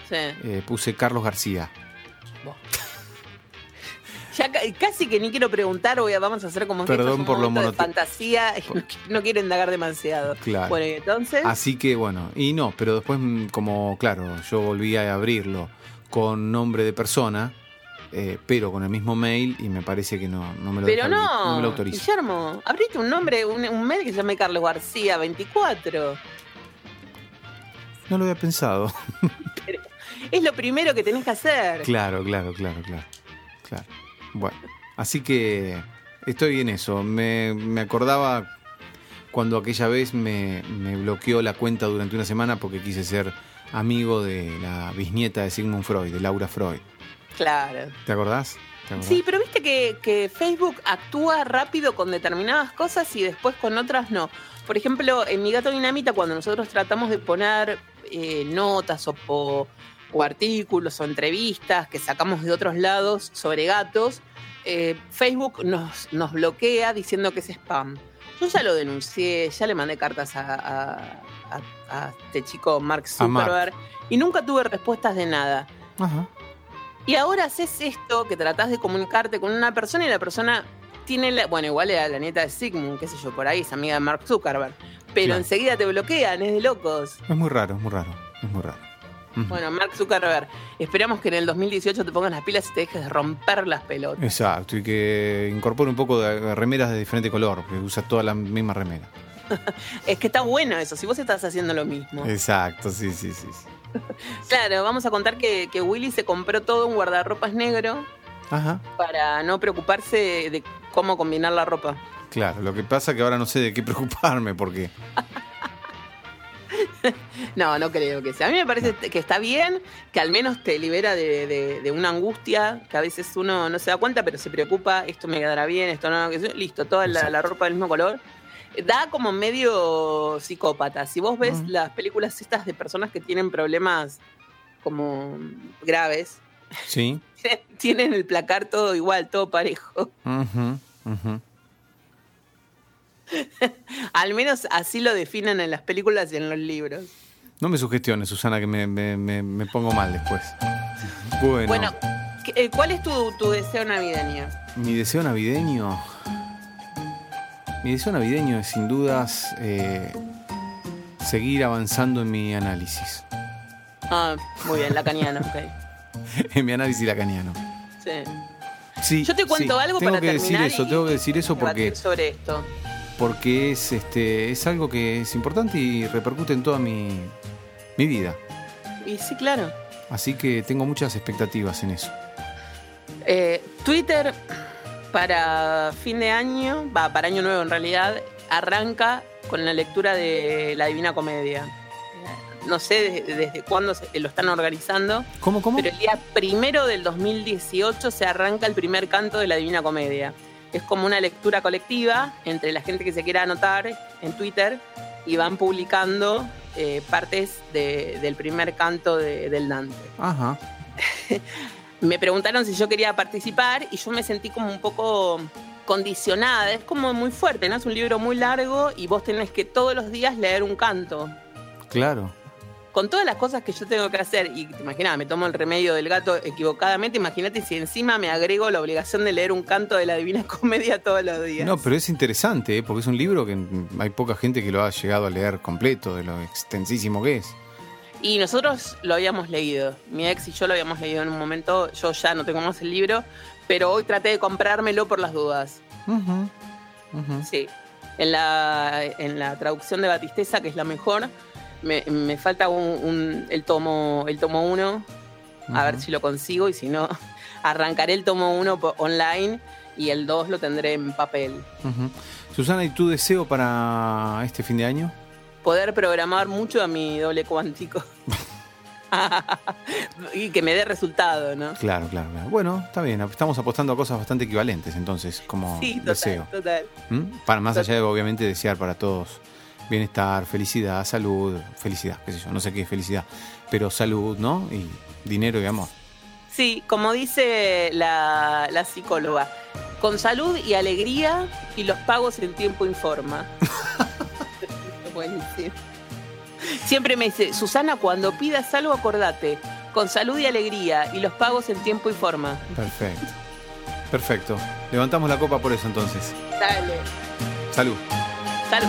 Sí. Eh, puse Carlos García. [laughs] Ya ca- casi que ni quiero preguntar, voy a- vamos a hacer como Perdón por lo de fantasía y no, qui- [laughs] no quiero indagar demasiado. Claro. Bueno, y entonces, Así que bueno, y no, pero después mm, como, claro, yo volví a abrirlo con nombre de persona, eh, pero con el mismo mail y me parece que no, no me lo pero no, me lo autoriza. Guillermo, abriste un nombre, un, un mail que se llame Carlos García 24. No lo había pensado. Es lo primero que tenés que hacer. Claro, claro, claro, claro. Claro. Bueno, así que estoy en eso. Me, me acordaba cuando aquella vez me, me bloqueó la cuenta durante una semana porque quise ser amigo de la bisnieta de Sigmund Freud, de Laura Freud. Claro. ¿Te acordás? ¿Te acordás? Sí, pero viste que, que Facebook actúa rápido con determinadas cosas y después con otras no. Por ejemplo, en Mi Gato Dinamita, cuando nosotros tratamos de poner eh, notas o, o- o artículos o entrevistas que sacamos de otros lados sobre gatos, eh, Facebook nos, nos bloquea diciendo que es spam. Yo ya lo denuncié, ya le mandé cartas a, a- a- a este chico Mark. Zuckerberg y nunca tuve respuestas de nada. Ajá. Y ahora haces esto, que tratás de comunicarte con una persona y la persona tiene la. Bueno, igual era la nieta de Sigmund, qué sé yo, por ahí, es amiga de Mark Zuckerberg. Pero Claro. enseguida te bloquean, es de locos. Es muy raro, es muy raro, es muy raro. Bueno, Mark Zuckerberg, esperamos que en el 2018 te pongas las pilas y te dejes de romper las pelotas. Exacto, y que incorpore un poco de remeras de diferente color, que usa toda la misma remera. [laughs] Es que está bueno eso, si vos estás haciendo lo mismo. Exacto, sí, sí, sí. sí. [laughs] Claro, vamos a contar que, que Willy se compró todo un guardarropas negro Ajá. para no preocuparse de cómo combinar la ropa. Claro, lo que pasa es que ahora no sé de qué preocuparme porque [laughs] No, no creo que sea. A mí me parece que está bien, que al menos te libera de, de- de una angustia que a veces uno no se da cuenta, pero se preocupa, esto me quedará bien, esto no, que listo, toda la, la ropa del mismo color. Da como medio psicópata. Si vos ves las películas estas de personas que tienen problemas como graves, sí. [laughs] tienen el placar todo igual, todo parejo. [laughs] Al menos así lo definen en las películas y en los libros. No me sugestiones, Susana, que me, me- me- me pongo mal después. Bueno, Bueno, ¿qué- eh, ¿cuál es tu, tu deseo navideño? mi deseo navideño. Mi deseo navideño es sin dudas eh, seguir avanzando en mi análisis. Ah, muy bien, lacaniano, ok. [laughs] en mi análisis lacaniano. Sí. Sí, Yo te cuento sí, algo tengo para que decir terminar eso, y- tengo que decir eso porque sobre esto. porque es este es algo que es importante y repercute en toda mi, mi vida. Y sí, claro. Así que tengo muchas expectativas en eso. Eh, Twitter para fin de año, va, para año nuevo en realidad, arranca con la lectura de La Divina Comedia. Eh, No sé desde, desde cuándo se- lo están organizando, ¿Cómo, cómo? pero el día primero del 2018 se arranca el primer canto de La Divina Comedia. Es como una lectura colectiva entre la gente que se quiera anotar en Twitter y van publicando eh, partes de- del primer canto de- del Dante. Ajá. [laughs] Me preguntaron si yo quería participar y yo me sentí como un poco condicionada. Es como muy fuerte, ¿no? Es un libro muy largo y vos tenés que todos los días leer un canto. Claro. Con todas las cosas que yo tengo que hacer, y te imaginas, me tomo el remedio del gato equivocadamente, imagínate si encima me agrego la obligación de leer un canto de la Divina [laughs] Comedia todos los días. No, pero es interesante, ¿eh? porque es un libro que hay poca gente que lo ha llegado a leer completo, de lo extensísimo que es. Y nosotros lo habíamos leído. Mi ex y yo lo habíamos leído en un momento. Yo ya no tengo más el libro, pero hoy traté de comprármelo por las dudas. Sí. En la, en la traducción de Batisteza, que es la mejor, me, me falta un, un- el tomo el tomo 1. A ver si lo consigo y si no, [laughs] arrancaré el tomo 1 online y el 2 lo tendré en papel. Susana, ¿y tu deseo para este fin de año? Poder programar mucho a mi doble cuántico. [laughs] y que me dé resultado, ¿no? Claro, claro, claro. Bueno, está bien. Estamos apostando a cosas bastante equivalentes, entonces, como Sí, total, deseo. total. ¿Mm? Para más allá de obviamente desear para todos bienestar, felicidad, salud, felicidad, qué sé yo, no sé qué es felicidad, pero salud, ¿no? Y dinero y amor. Sí, como dice la, la psicóloga, con salud y alegría y los pagos en tiempo y forma. [laughs] Buenísimo. Siempre me dice, Susana, cuando pidas algo, acordate, con salud y alegría y los pagos en tiempo y forma. Perfecto. Perfecto. Levantamos la copa por eso entonces. Dale, Salud. salud.